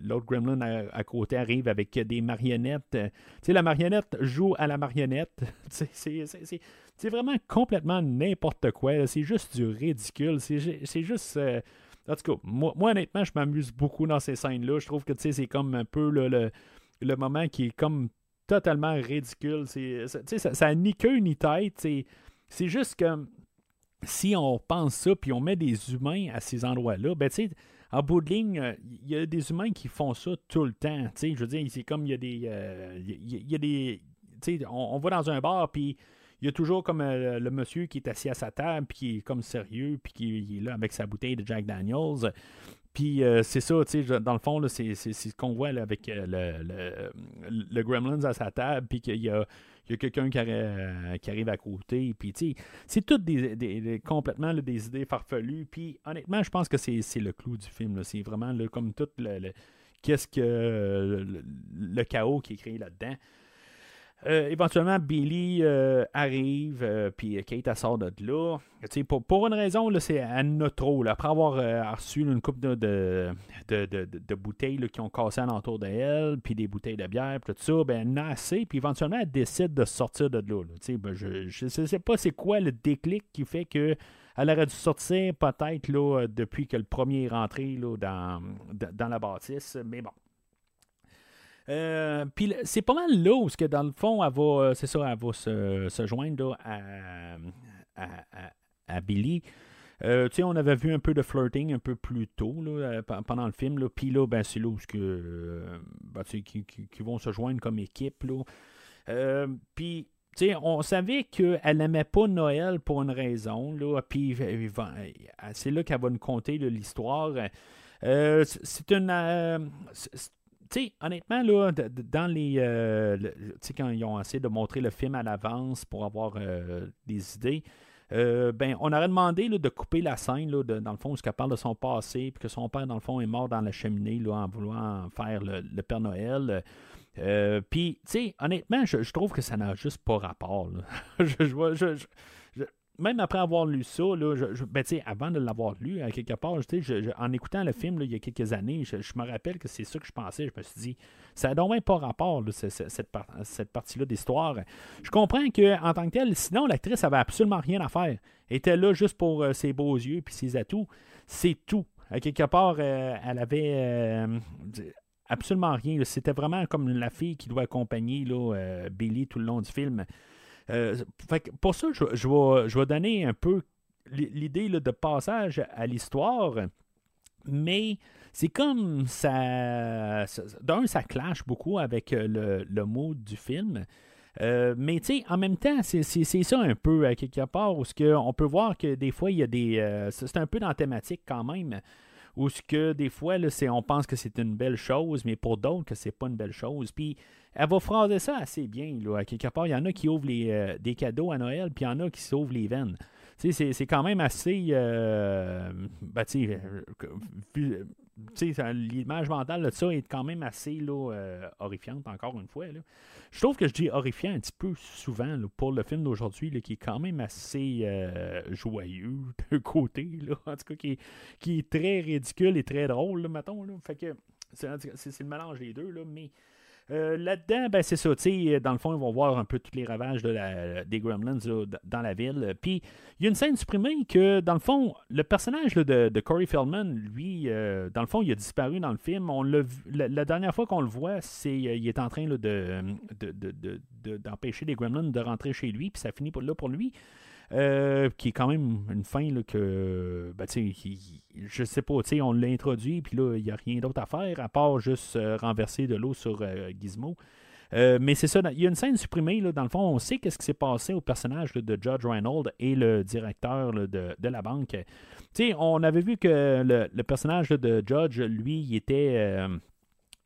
l'autre Gremlin à, à côté arrive avec des marionnettes. Tu sais, la marionnette joue à la marionnette. C'est- vraiment complètement n'importe quoi. C'est juste du ridicule. C'est juste. En tout cas, moi, honnêtement, je m'amuse beaucoup dans ces scènes-là. Je trouve que c'est comme un peu le, le, moment qui est comme totalement ridicule. Ça, ça ni queue ni tête. C'est, juste que si on pense ça puis on met des humains à ces endroits-là, ben tu sais, en bout de ligne, euh, il y a des humains qui font ça tout le temps. Je veux dire, c'est comme il y a des. euh, y a- des. On, on va dans un bar puis il y a toujours comme euh, le monsieur qui est assis à sa table, puis qui est comme sérieux, puis qui est là avec sa bouteille de Jack Daniels. Puis euh, c'est ça, tu sais, dans le fond, c'est, ce qu'on voit là, avec euh, le, le, le Gremlins à sa table, puis qu'il y a, a quelqu'un qui, arri- qui arrive à côté. Puis, tu sais, c'est toutes des, des- complètement des idées farfelues. Puis, honnêtement, je pense que c'est, le clou du film. C'est vraiment comme tout le, qu'est-ce que le, le chaos qui est créé là-dedans. Euh, éventuellement, Billy euh, arrive, euh, puis Kate sort de là. Pour, pour une raison, c'est elle en trop. Après avoir reçu une coupe de, bouteilles qui ont cassé alentour d'elle, puis des bouteilles de bière, puis tout ça, ben, elle en a assez, puis éventuellement, elle décide de sortir de là. Ben, je ne sais pas c'est quoi le déclic qui fait que elle aurait dû sortir peut-être depuis que le premier est rentré dans la bâtisse, mais bon. Euh, Puis c'est pas mal là où, que dans le fond, elle va, euh, c'est ça, elle va se, se joindre à, à, Billy. Euh, on avait vu un peu de flirting un peu plus tôt là, pe- pendant le film. Là. Puis là, ben, c'est là où que, ben, qui, qui- qui vont se joindre comme équipe. Euh, puis, on savait qu'elle n'aimait pas Noël pour une raison. Là. Puis, c'est là qu'elle va nous conter l'histoire. C'est- une. Sais, honnêtement, là, dans les. euh, tu sais, quand ils ont essayé de montrer le film à l'avance pour avoir euh, des idées, euh, ben, on aurait demandé là, de couper la scène, là, de- dans le fond, qu'elle parle de son passé, puis que son père, dans le fond, est mort dans la cheminée là, en voulant faire le, Père Noël. Puis, tu sais, honnêtement, je, trouve que ça n'a juste pas rapport. je- je- je- même après avoir lu ça, là, je, je- ben, avant de l'avoir lu, à quelque part, je- en écoutant le film il y a quelques années, je, me rappelle que c'est ça que je pensais. Je me suis dit, ça n'a donc même pas rapport, cette, par- cette partie-là d'histoire. Je comprends qu'en tant que tel, sinon, l'actrice avait absolument rien à faire. Elle était là juste pour euh, ses beaux yeux puis ses atouts. C'est tout. À quelque part, euh, elle avait euh, absolument rien. C'était vraiment comme la fille qui doit accompagner Billy tout le long du film. Euh, fait que pour ça, je, vais, donner un peu l'idée de passage à l'histoire, mais c'est comme ça. D'un, ça clash beaucoup avec euh, le, mood du film. Euh, mais tu sais, en même temps, c'est ça un peu, à quelque part, où on peut voir que des fois, il y a des. c'est un peu dans la thématique quand même. Où ce que des fois, là, on pense que c'est une belle chose, mais pour d'autres, que c'est pas une belle chose. Puis elle va phraser ça assez bien. Là. Quelque part, il y en a qui ouvrent les, euh, des cadeaux à Noël, puis il y en a qui s'ouvrent les veines. C'est- c'est quand même assez. Euh, ben, euh, l'image mentale de ça est quand même assez euh, horrifiante, encore une fois. Là. Je trouve que je dis horrifiant un petit peu souvent pour le film d'aujourd'hui, qui est quand même assez joyeux d'un côté, en tout cas, qui est, qui est très ridicule et très drôle, mettons. Fait que c'est le mélange des deux, mais euh, là-dedans, ben, c'est ça. sais, Dans le fond, ils vont voir un peu tous les ravages de la- des Gremlins dans la ville. Puis, il y a une scène supprimée que, dans le fond, le personnage là, de, Corey Feldman, lui, euh, dans le fond, il a disparu dans le film. On l'a vu- la, la dernière fois qu'on le voit, c'est euh, il est en train là, de, de- d'empêcher les Gremlins de rentrer chez lui, puis ça finit là pour lui. Euh, qui est quand même une fin là, que, ben, je sais pas, on l'a introduit, puis là, il n'y a rien d'autre à faire, à part juste euh, renverser de l'eau sur euh, Gizmo. mais c'est ça, il y a une scène supprimée, dans le fond, on sait qu'est-ce qui s'est passé au personnage de Judge Reynolds et le directeur de, la banque. On avait vu que le, le personnage de Judge, lui, il était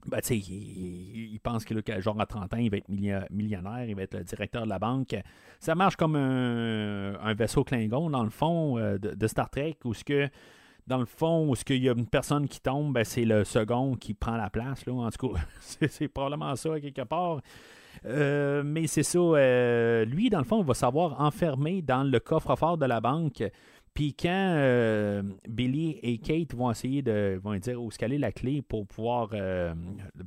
ben, il, il, pense que là, genre à 30 ans, il va être millionnaire, il va être le directeur de la banque. Ça marche comme un, vaisseau Klingon, dans le fond, euh, de, Star Trek, où ce que, dans le fond, où qu'il y a une personne qui tombe, ben, c'est le second qui prend la place. Là. En tout cas, c'est probablement ça, quelque part. Euh, mais c'est ça, euh, lui, dans le fond, il va savoir enfermer dans le coffre-fort de la banque puis quand euh, Billy et Kate vont essayer de vont dire où est la clé pour pouvoir, euh,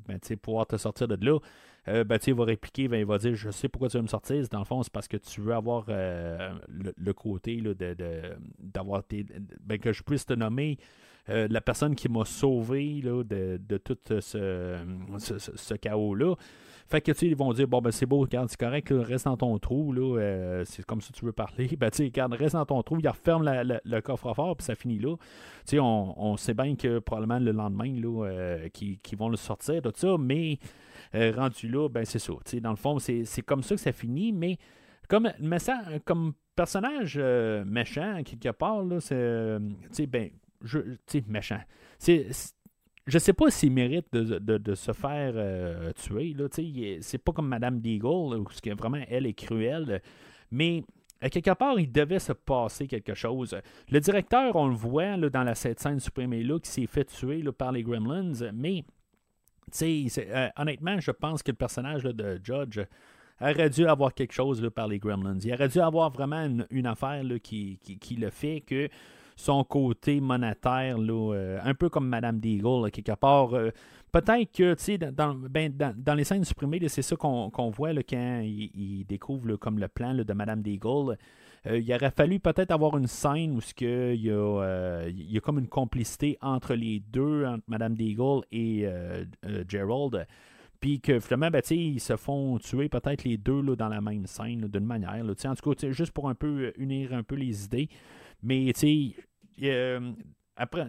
ben, pouvoir te sortir de là, euh, ben, il va répliquer, ben, il va dire Je sais pourquoi tu veux me sortir. Dans le fond, c'est parce que tu veux avoir le, côté là, de, d'avoir ben, que je puisse te nommer la personne qui m'a sauvé de, tout ce, ce chaos-là. Fait que, tu sais, ils vont dire, bon, ben, c'est beau, regarde, c'est correct, reste dans ton trou, là, euh, c'est comme ça que tu veux parler. Ben, tu sais, regarde, reste dans ton trou, il referme le coffre-fort, puis ça finit là. Tu sais, on, sait bien que probablement le lendemain, là, euh, vont le sortir, tout ça, mais euh, rendu là, ben, c'est ça. Tu sais, dans le fond, c'est comme ça que ça finit, mais comme, mais ça, comme personnage méchant, quelque part, là, c'est, tu sais, ben, je, tu sais, méchant. C'est je sais pas s'il mérite de, se faire euh, tuer. C'est pas comme Madame Deagle, où vraiment elle est cruelle. Mais à quelque part, il devait se passer quelque chose. Le directeur, on le voit là, dans la cette scène supprimée là, qui s'est fait tuer par les Gremlins. Mais euh, honnêtement, je pense que le personnage de Judge aurait dû avoir quelque chose par les Gremlins. Il aurait dû avoir vraiment une, affaire qui, qui, le fait que son côté monétaire, euh, un peu comme Madame Deagle, quelque part. Euh, peut-être que, tu sais, dans, ben, dans, les scènes supprimées, c'est ça qu'on voit là, quand il, découvre comme le plan de Madame Deagle. Euh, il aurait fallu peut-être avoir une scène où il, y a, il y a comme une complicité entre les deux, entre Madame Deagle et Gerald puis que finalement, ben, ils se font tuer peut-être les deux là, dans la même scène, d'une manière. Là, en tout cas, juste pour un peu unir un peu les idées. Mais, tu sais,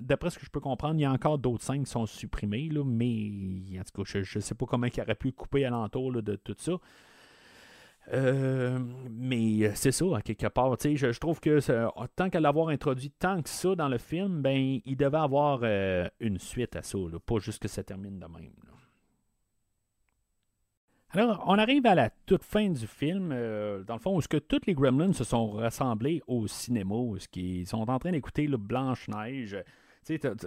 d'après ce que je peux comprendre, il y a encore d'autres scènes qui sont supprimées, là, mais en tout cas, je ne sais pas comment il aurait pu couper alentour de tout ça. Euh, mais c'est ça, quelque part. Je, je trouve que tant qu'à l'avoir introduit tant que ça dans le film, ben il devait avoir euh, une suite à ça, pas juste que ça termine de même. Alors, on arrive à la toute fin du film, euh, dans le fond, où ce que tous les Gremlins se sont rassemblés au cinéma, où ce sont en train d'écouter le Blanche-Neige.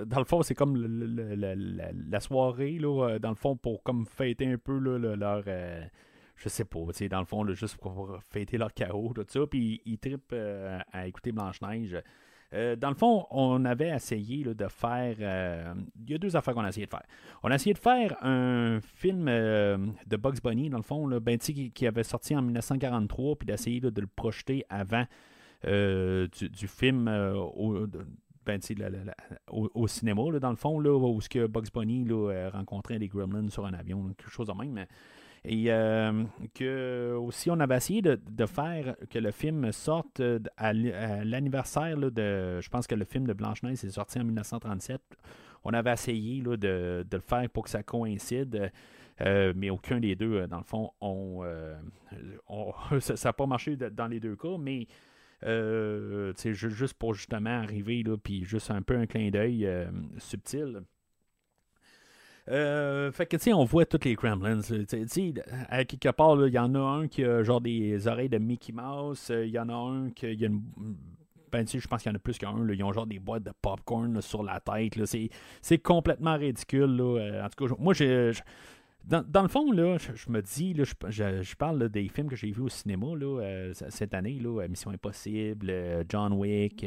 Dans le fond, c'est comme la, soirée, là, euh, dans le fond, pour comme fêter un peu leur... Euh, je sais pas, dans le fond, juste pour fêter leur chaos, tout ça. Puis ils, trippent à écouter Blanche-Neige. Euh, dans le fond, on avait essayé de faire. Euh, il y a deux affaires qu'on a essayé de faire. On a essayé de faire un film euh, de Bugs Bunny, dans le fond, là, ben, qui, avait sorti en 1943, puis d'essayer de le projeter avant du, film au, ben, au, cinéma, dans le fond, là, où ce que Bugs Bunny rencontrait des gremlins sur un avion, quelque chose de même. Et euh, que aussi, on avait essayé de, faire que le film sorte à l'anniversaire de. Je pense que le film de Blanche-Neige est sorti en 1937. On avait essayé là, de, le faire pour que ça coïncide. Euh, mais aucun des deux, dans le fond, on, euh, ça n'a pas marché dans les deux cas, mais juste pour justement arriver, puis juste un peu un clin d'œil subtil. Euh, fait que, tu sais, on voit tous les Kremlins. Tu sais, à quelque part, il y en a un qui a genre des oreilles de Mickey Mouse. Euh, il y en a un qui a une. Ben, je pense qu'il y en a plus qu'un. Ils ont genre des boîtes de popcorn sur la tête. C'est complètement ridicule. Là. Euh, en tout cas, moi, j'ai. Dans, le fond, là, je, me dis, là, je, je, parle des films que j'ai vus au cinéma là, cette année, là, Mission Impossible, John Wick.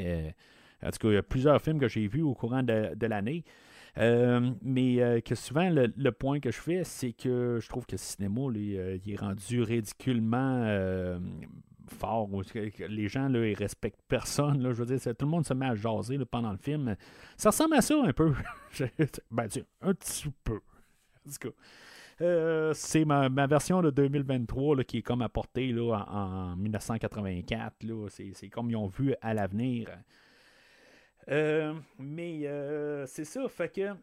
en tout cas, il y a plusieurs films que j'ai vus au courant de l'année. Euh, mais euh, que souvent, le, point que je fais, c'est que je trouve que le cinéma, euh, il est rendu ridiculement fort. Les gens, là, ils respectent personne. Là, je veux dire, tout le monde se met à jaser pendant le film. Ça ressemble à ça un peu. ben, un petit peu. C'est ma, ma version de 2023 là, qui est comme apportée là, en, en 1984. là. C'est, c'est comme ils ont vu à l'avenir. Euh, mais euh, c'est ça, fait que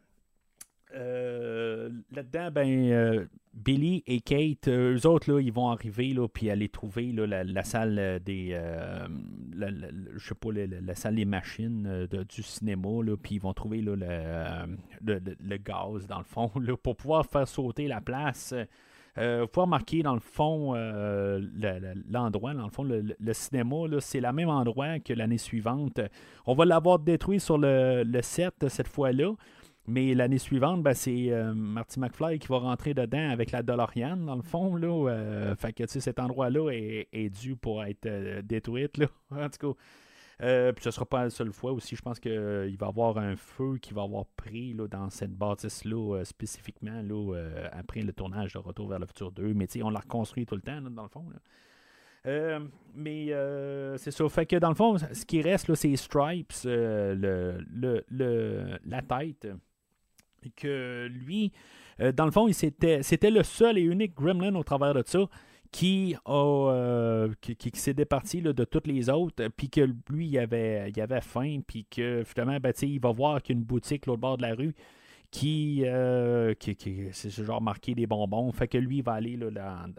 euh, là-dedans, ben, Billy et Kate, euh, eux autres, là, ils vont arriver, là, puis aller trouver la, la salle des. je sais pas, la, salle des machines de- du cinéma, là, puis ils vont trouver là, le, le, le- le gaz, dans le fond, là, pour pouvoir faire sauter la place. Euh, vous pouvez remarquer, dans le fond, euh, le- le- l'endroit, dans le fond, le, cinéma, c'est le même endroit que l'année suivante. On va l'avoir détruit sur le, set cette fois-là. Mais l'année suivante, ben, c'est euh, Marty McFly qui va rentrer dedans avec la DeLorean, dans le fond. Là, euh, fait que cet endroit-là est, est dû pour être euh, détruite. Là, en tout cas. Euh, puis ce ne sera pas la seule fois aussi. Je pense qu'il va y avoir un feu qui va avoir pris là, dans cette bâtisse-là, euh, spécifiquement là, euh, après le tournage de Retour vers le futur 2. Mais on l'a reconstruit tout le temps, dans le fond. Euh, mais euh, c'est ça. Fait que dans le fond, ce qui reste, c'est Stripes, euh, le, le, la tête. Que lui, euh, dans le fond, c'était le seul et unique gremlin au travers de ça euh, qui, qui- s'est départi là, de toutes les autres, puis que lui, il avait, il avait faim, puis que finalement, ben, il va voir qu'il y a une boutique l'autre bord de la rue qui, euh, qui, qui- c'est ce genre marqué des bonbons. Fait que lui, il va aller là,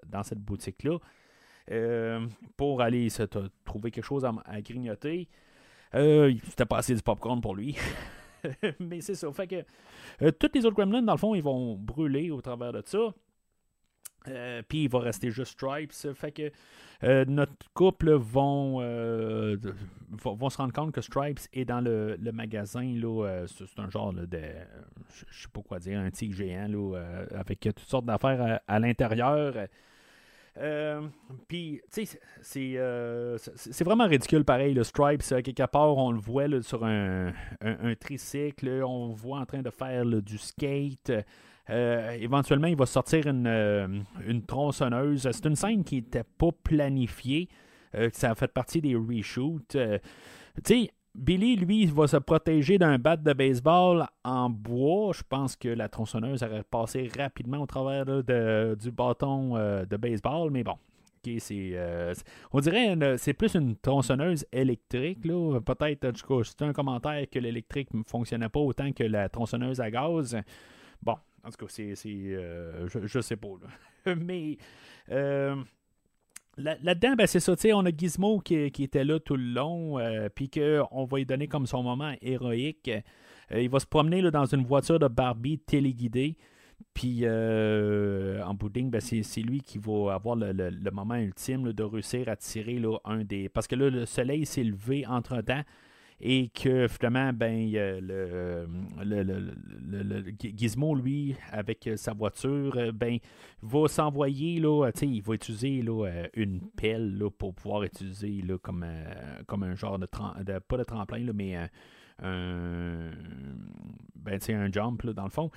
dans, cette boutique-là euh, pour aller se trouver quelque chose à, à grignoter. Euh, C'était pas assez du popcorn pour lui. Mais c'est ça. Fait que euh, tous les autres gremlins, dans le fond, ils vont brûler au travers de ça. Euh, Puis il va rester juste Stripes. Fait que euh, notre couple vont, euh, vont, vont se rendre compte que Stripes est dans le, le magasin. c'est un genre de. Je sais pas quoi dire, un tigre géant là, avec toutes sortes d'affaires à, l'intérieur. Puis, tu sais, c'est vraiment ridicule pareil. Le Stripes, quelque part, on le voit là, sur un, un, tricycle. on le voit en train de faire du skate. Euh, éventuellement, il va sortir une, euh, une tronçonneuse. C'est une scène qui n'était pas planifiée. euh, ça a fait partie des reshoots. Tu sais, Billy, lui, va se protéger d'un bat de baseball en bois. Je pense que la tronçonneuse aurait passé rapidement au travers de- du bâton de baseball, mais bon. c'est, on dirait que c'est plus une tronçonneuse électrique. Là. Peut-être, tout cas, c'était un commentaire que l'électrique ne fonctionnait pas autant que la tronçonneuse à gaz. Bon, en tout cas, c'est, euh, je, je sais pas. là. mais euh, là- là-dedans, ben, c'est ça, on a Gizmo qui, qui était là tout le long, euh, puis qu'on va lui donner comme son moment héroïque. Il va se promener là, dans une voiture de Barbie téléguidée. Puis en bout ben, c'est, lui qui va avoir le, le- moment ultime de réussir à tirer un des. Parce que là, le soleil s'est levé entre temps et que finalement, ben, le, le Gizmo, lui, avec euh, sa voiture, euh, ben, va s'envoyer, là, il va utiliser là, euh, une pelle là, pour pouvoir utiliser là, comme, euh, comme un genre de, pas de tremplin, là, mais euh, un, ben, un jump, là, dans le fond.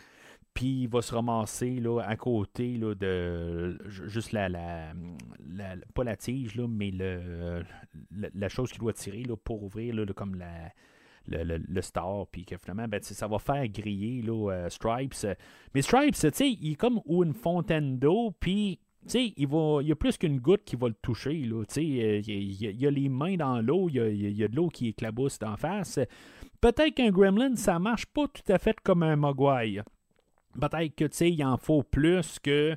Puis il va se ramasser là, à côté là, de ju- juste la, la, pas la tige, là, mais le, la, chose qu'il doit tirer là, pour ouvrir là, comme le, le, le star, puis que finalement, ben, ça va faire griller là, euh, Stripes. Mais Stripes, tu sais, il est comme ou une fontaine d'eau, puis tu sais, il, va, il y a plus qu'une goutte qui va le toucher. Là, tu sais, euh, il, y a, il y a- les mains dans l'eau, il y a de l'eau qui éclabousse d'en face. Peut-être qu'un gremlin, ça marche pas tout à fait comme un mogwai. Peut-être que, tu sais, il en faut plus que,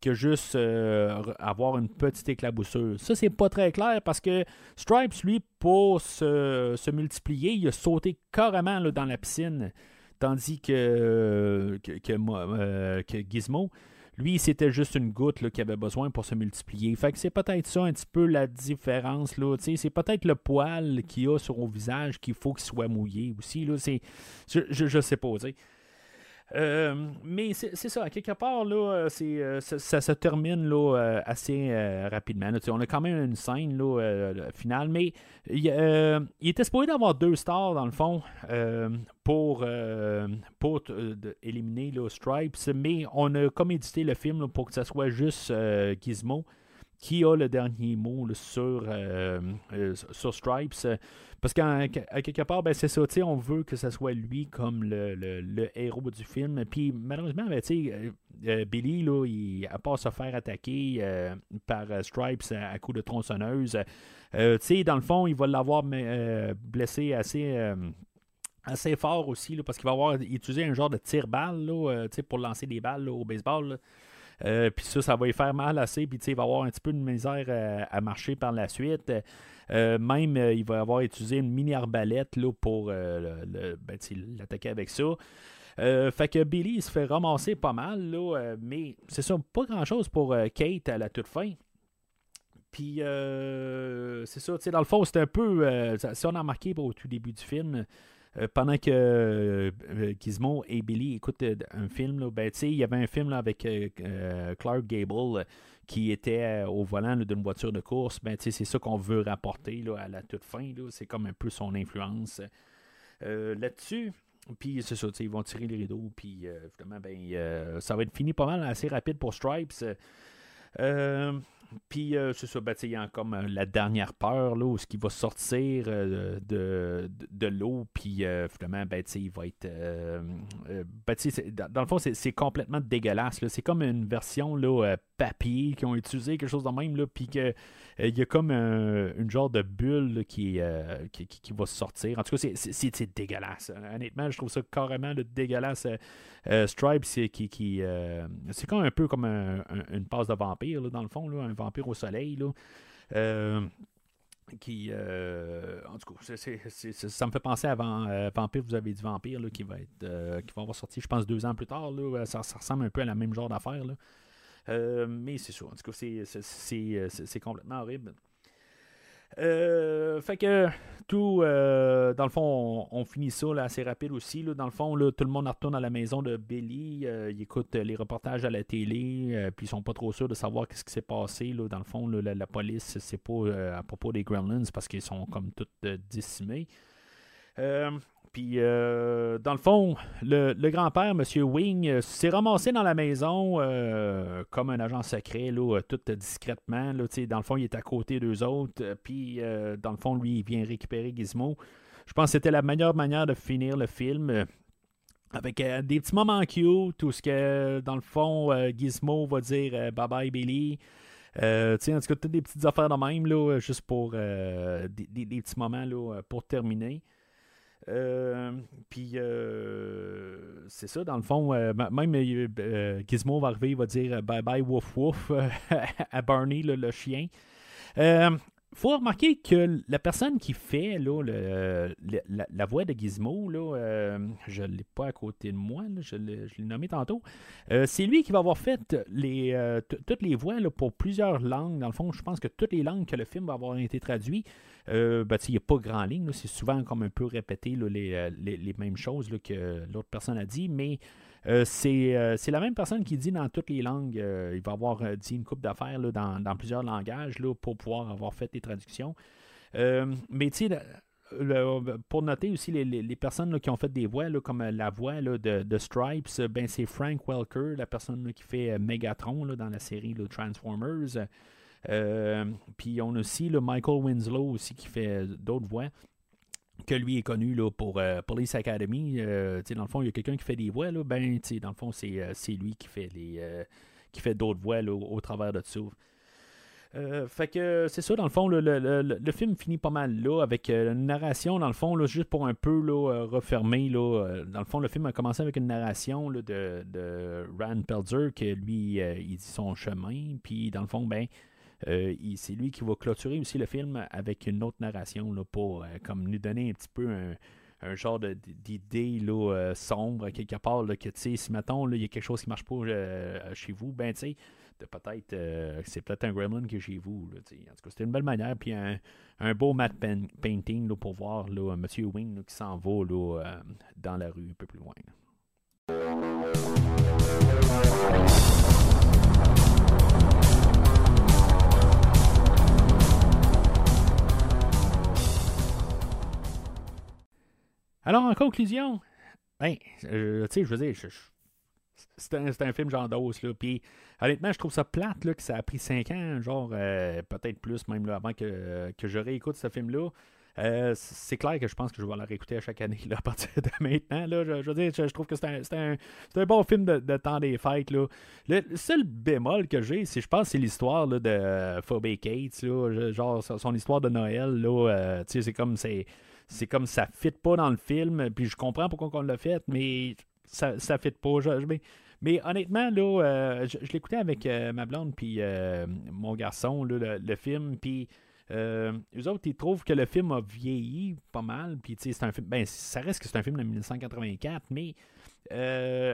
que juste euh, avoir une petite éclaboussure. Ça, c'est pas très clair parce que Stripes, lui, pour se, se multiplier, il a sauté carrément là, dans la piscine. Tandis que, que, que, euh, Gizmo, lui, c'était juste une goutte là, qu'il avait besoin pour se multiplier. Fait que c'est peut-être ça un petit peu la différence. Là, c'est peut-être le poil qu'il a sur son visage qu'il faut qu'il soit mouillé aussi. Là, c'est, je, je, sais pas. Euh, mais c'est ça, à quelque part, là, euh, euh, ça, se termine là, euh, assez rapidement. on a quand même une scène là, finale, mais il, était supposé d'avoir deux stars dans le fond pour, pour éliminer Stripes, mais on a comme édité le film pour que ça soit juste Gizmo qui a le dernier mot sur, euh, euh, sur Stripes. euh, Parce qu'à quelque part, ben, c'est ça, on veut que ce soit lui comme le, le- héros du film. Puis malheureusement, ben, euh, Billy, là, il, à se faire attaquer par Stripes à, à coup de tronçonneuse, dans le fond, il va l'avoir blessé assez, assez fort aussi, parce qu'il va avoir utilisé un genre de sais, pour lancer des balles au baseball. Euh, puis ça, ça va lui faire mal assez, puis il va avoir un petit peu de misère à marcher par la suite. Euh, même, euh, il va avoir utilisé une mini-arbalète là, pour ben, l'attaquer avec ça. Fait que Billy il se fait ramasser pas mal, là, mais c'est ça, pas grand chose pour Kate à la toute fin. Puis, c'est ça, dans le fond, c'est un peu. si on a remarqué au tout début du film, euh, pendant que euh, Gizmo et Billy écoutent euh, un film, là, ben, il y avait un film avec Clark Gable qui était au volant d'une voiture de course. Ben, c'est ça qu'on veut rapporter là, à la toute fin. C'est comme un peu son influence là-dessus. Puis c'est ça, ils vont tirer les rideaux, puis ben, ça va être fini pas mal assez rapide pour Stripes. Euh, puis euh, c'est ça, ben, il y a comme euh, la dernière peur, là, où ce qui va sortir euh, de, de, l'eau, puis euh, finalement, ben, il va être... ben, dans, dans le fond, c'est complètement dégueulasse. C'est comme une version là, papier qu'ils ont utilisé, quelque chose de même, puis que il y a comme un- une genre de bulle euh, qui, qui- qui va sortir. En tout cas, c'est- dégueulasse. Honnêtement, je trouve ça carrément là, dégueulasse. Euh, euh, Stripe, c'est qui, qui, euh, comme un peu comme un- un- une passe de vampire, dans le fond, là, un vampire au soleil. Là. Euh, qui, euh, en tout cas, ça me fait penser à euh, Vampire, vous avez dit Vampire, là, qui va être euh, qui va avoir sorti, je pense, deux ans plus tard. Là, ça, ça ressemble un peu à la même genre d'affaire. Euh, mais c'est ça. En tout cas, c'est- c'est complètement horrible. Euh, fait que tout, euh, dans le fond, on, finit ça là, assez rapide aussi. là. Dans le fond, là, tout le monde retourne à la maison de Billy. euh, il écoute les reportages à la télé, euh, puis ils sont pas trop sûrs de savoir qu'est-ce qui s'est passé. Là. Dans le fond, là, la, la police, c'est pas euh, à propos des Gremlins parce qu'ils sont comme tous euh, décimés. Puis, euh, dans le fond, le, grand-père, M. Wing, euh, s'est ramassé dans la maison euh, comme un agent secret, là, tout discrètement. Là, dans le fond, il est à côté d'eux autres. Puis, dans le fond, lui, il vient récupérer Gizmo. Je pense que c'était la meilleure manière de finir le film. avec des petits moments cute, tout ce que, dans le fond, Gizmo va dire bye bye Billy. En tout cas, toutes des petites affaires de même, là, juste pour des, des- des petits moments là, pour terminer. Euh, puis euh, c'est ça, dans le fond, euh, même Gizmo va arriver, il va dire bye bye wouf wouf à Barney, le chien. Euh, faut remarquer que la personne qui fait là, le- le- la, voix de Gizmo, là, euh, je ne l'ai pas à côté de moi, là, je l'ai nommé tantôt. Euh, c'est lui qui va avoir fait les, euh, toutes les voix là, pour plusieurs langues. Dans le fond, je pense que toutes les langues que le film va avoir été traduit, euh, ben, il n'y a pas grand ligne. C'est souvent comme un peu répété les, euh, les- les mêmes choses que l'autre personne a dit, mais euh, c'est euh, c'est la même personne qui dit dans toutes les langues. euh, il va avoir euh, dit une coupe d'affaires dans, plusieurs langages pour pouvoir avoir fait les traductions. Euh, mais tu sais, pour noter aussi les, personnes qui ont fait des voix, comme euh, la voix de, Stripes, euh, ben, c'est Frank Welker, la personne qui fait euh, Megatron dans la série Transformers. Euh, puis on a aussi le Michael Winslow aussi qui fait euh, d'autres voix que lui est connu là, pour euh, Police Academy. Euh, dans le fond, il y a quelqu'un qui fait des voix, là, ben, dans le fond, c'est euh, c'est lui qui fait les euh, qui fait d'autres voix là, au, travers de ça. Fait que c'est ça, dans le fond, le, le- le- le film finit pas mal là, avec une narration, dans le fond, là, juste pour un peu là, refermer. Là, dans le fond, le film a commencé avec une narration de, de Rand Pelzer, que lui, il dit son chemin, puis dans le fond, ben, euh, c'est lui qui va clôturer aussi le film avec une autre narration là, pour euh, comme nous donner un petit peu un, un genre d'idée euh, sombre quelque part là, que tu sais si mettons il y a quelque chose qui marche pas euh, chez vous ben tu sais peut-être c'est peut-être un gremlin qui est chez vous là, en tout cas c'était une belle manière puis un, beau matte pen- painting là, pour voir là, Monsieur Wing qui s'en va dans la rue un peu plus loin Alors, en conclusion, ben, tu sais, je veux dire, c'est un, un film d'os, là. Puis, honnêtement, je trouve ça plate, là, que ça a pris 5 ans, genre, euh, peut-être plus, même, là, avant que, que je réécoute ce film-là. Euh, c'est clair que je pense que je vais la réécouter à chaque année là, à partir de maintenant. Là, je, je veux dire, je, trouve que c'est un, un, un bon film de, temps des fêtes. Là. Le, seul bémol que j'ai, c'est je pense c'est l'histoire de Phoebe Cates, là, genre son histoire de Noël. Là, euh, tu sais, c'est comme c'est, c'est comme ça fit pas dans le film. Puis je comprends pourquoi on l'a fait, mais ça, ça fit pas. Mais, honnêtement, là, euh, je, l'écoutais avec euh, ma blonde puis euh, mon garçon, le, le film, puis euh, eux autres, ils trouvent que le film a vieilli pas mal. Puis, c'est un film. Ben, ça reste que c'est un film de 1984, mais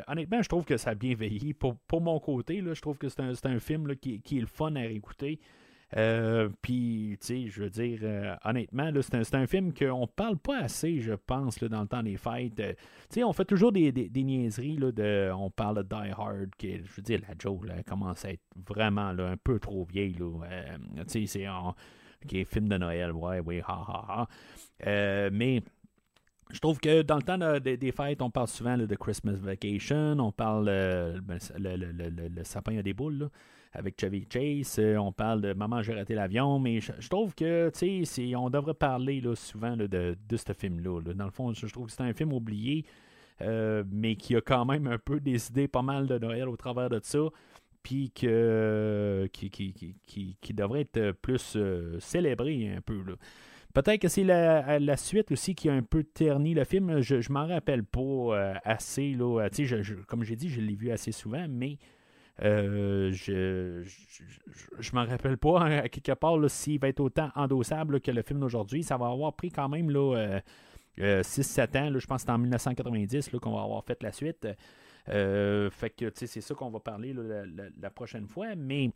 honnêtement, je trouve que ça a bien vieilli. Pour, pour mon côté, là, je trouve que c'est un, un film qui, qui est le fun à réécouter. Euh, puis, tu sais, je veux dire, euh, honnêtement, c'est un, un film qu'on parle pas assez, je pense, là, dans le temps des fêtes. Euh, tu sais, on fait toujours des, des, des niaiseries, là, de, on parle de Die Hard, qui je veux dire, la Joe, là, commence à être vraiment là, un peu trop vieille. Tu sais, c'est un ok, film de Noël, ouais, oui, ha, ha, ha. Mais je trouve que dans le temps de- de- des fêtes, on parle souvent de Christmas Vacation, on parle euh, le- le- le- le sapin a des boules là, avec Chevy Chase, euh, on parle de Maman j'ai raté l'avion, mais je, trouve que on devrait parler là, souvent de, ce film-là. là. Dans le fond, je, trouve que c'est un film oublié, euh, mais qui a quand même un peu décidé pas mal de Noël au travers de ça. Puis que, qui, qui, devrait être plus euh, célébré un peu. Peut-être que c'est la, suite aussi qui a un peu terni le film. Je, m'en rappelle pas euh, assez. Là. Comme j'ai dit, je l'ai vu assez souvent, mais euh, je je m'en rappelle pas hein, à quelque part s'il va être autant endossable que le film d'aujourd'hui. Ça va avoir pris quand même là, euh, euh, 6-7 ans. là. je pense que c'est en 1990 là, qu'on va avoir fait la suite. Euh, fait que c'est ça qu'on va parler la, la- prochaine fois. Mais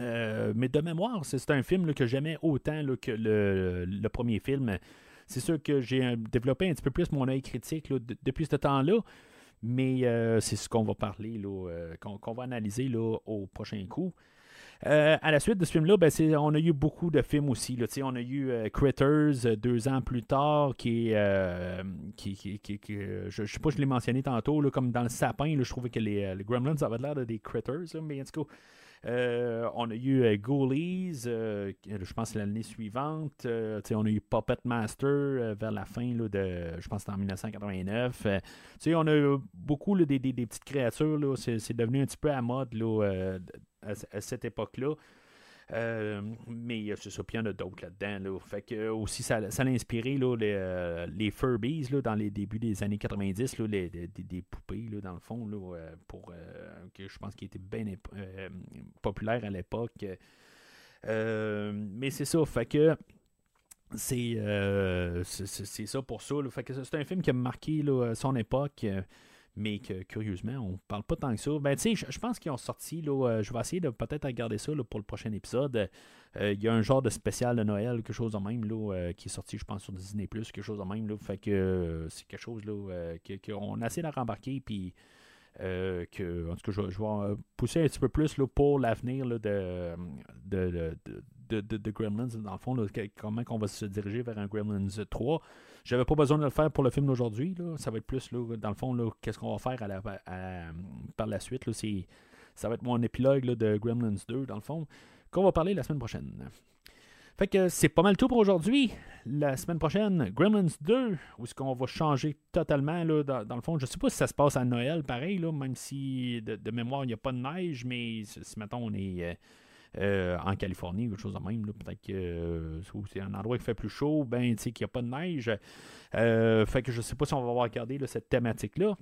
euh, mais de mémoire, c'est un film que j'aimais autant là, que le, le premier film. C'est sûr que j'ai euh, développé un petit peu plus mon œil critique là, de- depuis ce temps-là, mais euh, c'est ce qu'on va parler, euh, qu'on va analyser là, au prochain coup. Euh, à la suite de ce film-là, ben, on a eu beaucoup de films aussi. Là, on a eu Critters deux ans plus tard, qui est. qui, je ne sais pas, je l'ai mentionné tantôt, là, comme dans le sapin, là, je trouvais que les, les Gremlins avaient l'air de des Critters, mais en tout cas. Euh, on a eu euh, Ghoulies, euh, je pense l'année suivante. On a eu Puppet Master vers la fin là, de, je pense en 1989. Euh, tu sais, on a eu beaucoup des, petites créatures. C'est devenu un petit peu à mode à cette époque-là. Euh, mais euh, c'est ça, puis il y en a d'autres là-dedans. Là. Fait que euh, aussi, ça, ça a inspiré là, les, les Furbies là, dans les débuts des années 90, là, les, des, poupées, là, dans le fond, là, pour, que je pense qui était bien euh, populaire à l'époque. Mais c'est ça, fait que c'est ça pour ça. c'est un film qui a marqué là, son époque. Mais que curieusement, on parle pas tant que ça. Ben, tu je- pense qu'ils ont sorti, là, euh, je vais essayer de peut-être regarder ça là, pour le prochain épisode. Euh, Il y a un genre de spécial de Noël, quelque chose de même, là, euh, qui est sorti, je pense, sur Disney, quelque chose de même. Là, fait que c'est quelque chose là, qu'on a essayé de rembarquer, puis que, en tout cas, je, vais- pousser un petit peu plus là, pour l'avenir de, de, de, de, de- Gremlins, dans le fond, là, comment on va se diriger vers un Gremlins 3. J'avais pas besoin de le faire pour le film d'aujourd'hui. Ça va être plus, là, dans le fond, qu'est-ce qu'on va faire à la- par la suite. Là, ça va être mon épilogue de Gremlins 2, dans le fond, qu'on va parler la semaine prochaine. Fait que c'est pas mal tout pour aujourd'hui. La semaine prochaine, Gremlins 2, où est-ce qu'on va changer totalement, là, dans, dans le fond. Je sais pas si ça se passe à Noël, pareil, là, même si de, mémoire, il n'y a pas de neige, mais si, mettons, on est euh, euh, en Californie quelque chose de même, peut-être que euh, c'est un endroit qui fait plus chaud, ben, tu sais, qu'il n'y a pas de neige. Euh, fait que je sais pas si on va regardé là, cette thématique-là.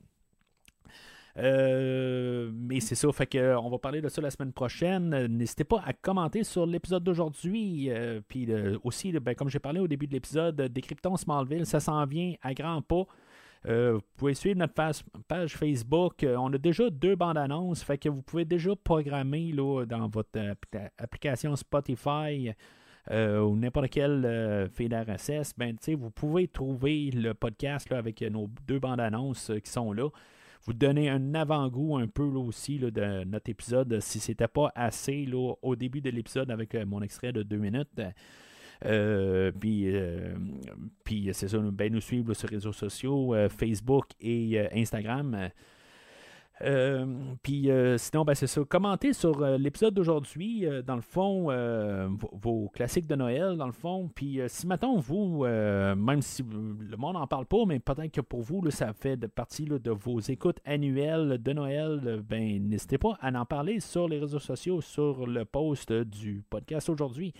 Mais c'est ça, fait que on va parler de ça la semaine prochaine. N'hésitez pas à commenter sur l'épisode d'aujourd'hui. Puis aussi, ben, comme j'ai parlé au début de l'épisode, Décryptons Smallville, ça s'en vient à grands pas. Euh, vous pouvez suivre notre page, Facebook. Euh, on a déjà deux bandes annonces, fait que vous pouvez déjà programmer là, dans votre appli- application Spotify euh, ou n'importe quel euh, feed RSS. Ben, vous pouvez trouver le podcast avec nos deux bandes annonces qui sont là vous donner un avant-goût un peu aussi là, de notre épisode, si c'était pas assez au début de l'épisode avec mon extrait de deux minutes. Euh, puis, euh, puis c'est ça, ben, nous suivre sur les réseaux sociaux, euh, Facebook et euh, Instagram. Euh, puis euh, sinon, ben, c'est ça. Commentez sur euh, l'épisode d'aujourd'hui, euh, dans le fond, euh, vos, classiques de Noël, dans le fond. Puis euh, si, mettons, vous, euh, même si euh, le monde n'en parle pas, mais peut-être que pour vous, ça fait partie de vos écoutes annuelles de Noël, euh, ben n'hésitez pas à en parler sur les réseaux sociaux, sur le post euh, du podcast aujourd'hui.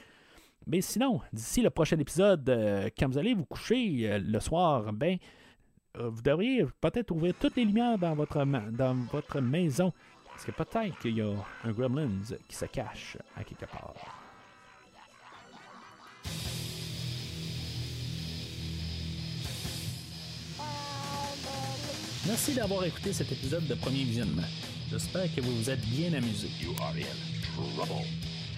Mais sinon, d'ici le prochain épisode, euh, quand vous allez vous coucher euh, le soir, ben euh, vous devriez peut-être ouvrir toutes les lumières dans votre, dans votre maison. Parce que peut-être qu'il y a un Gremlins qui se cache à quelque part. Merci d'avoir écouté cet épisode de Premier Visionnement. J'espère que vous vous êtes bien amusé. You are in trouble.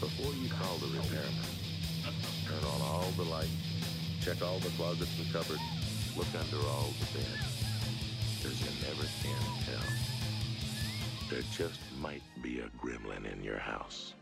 before you call the repairman, turn on all the lights, check all the closets and cupboards, look under all the beds, because you never can tell. There just might be a gremlin in your house.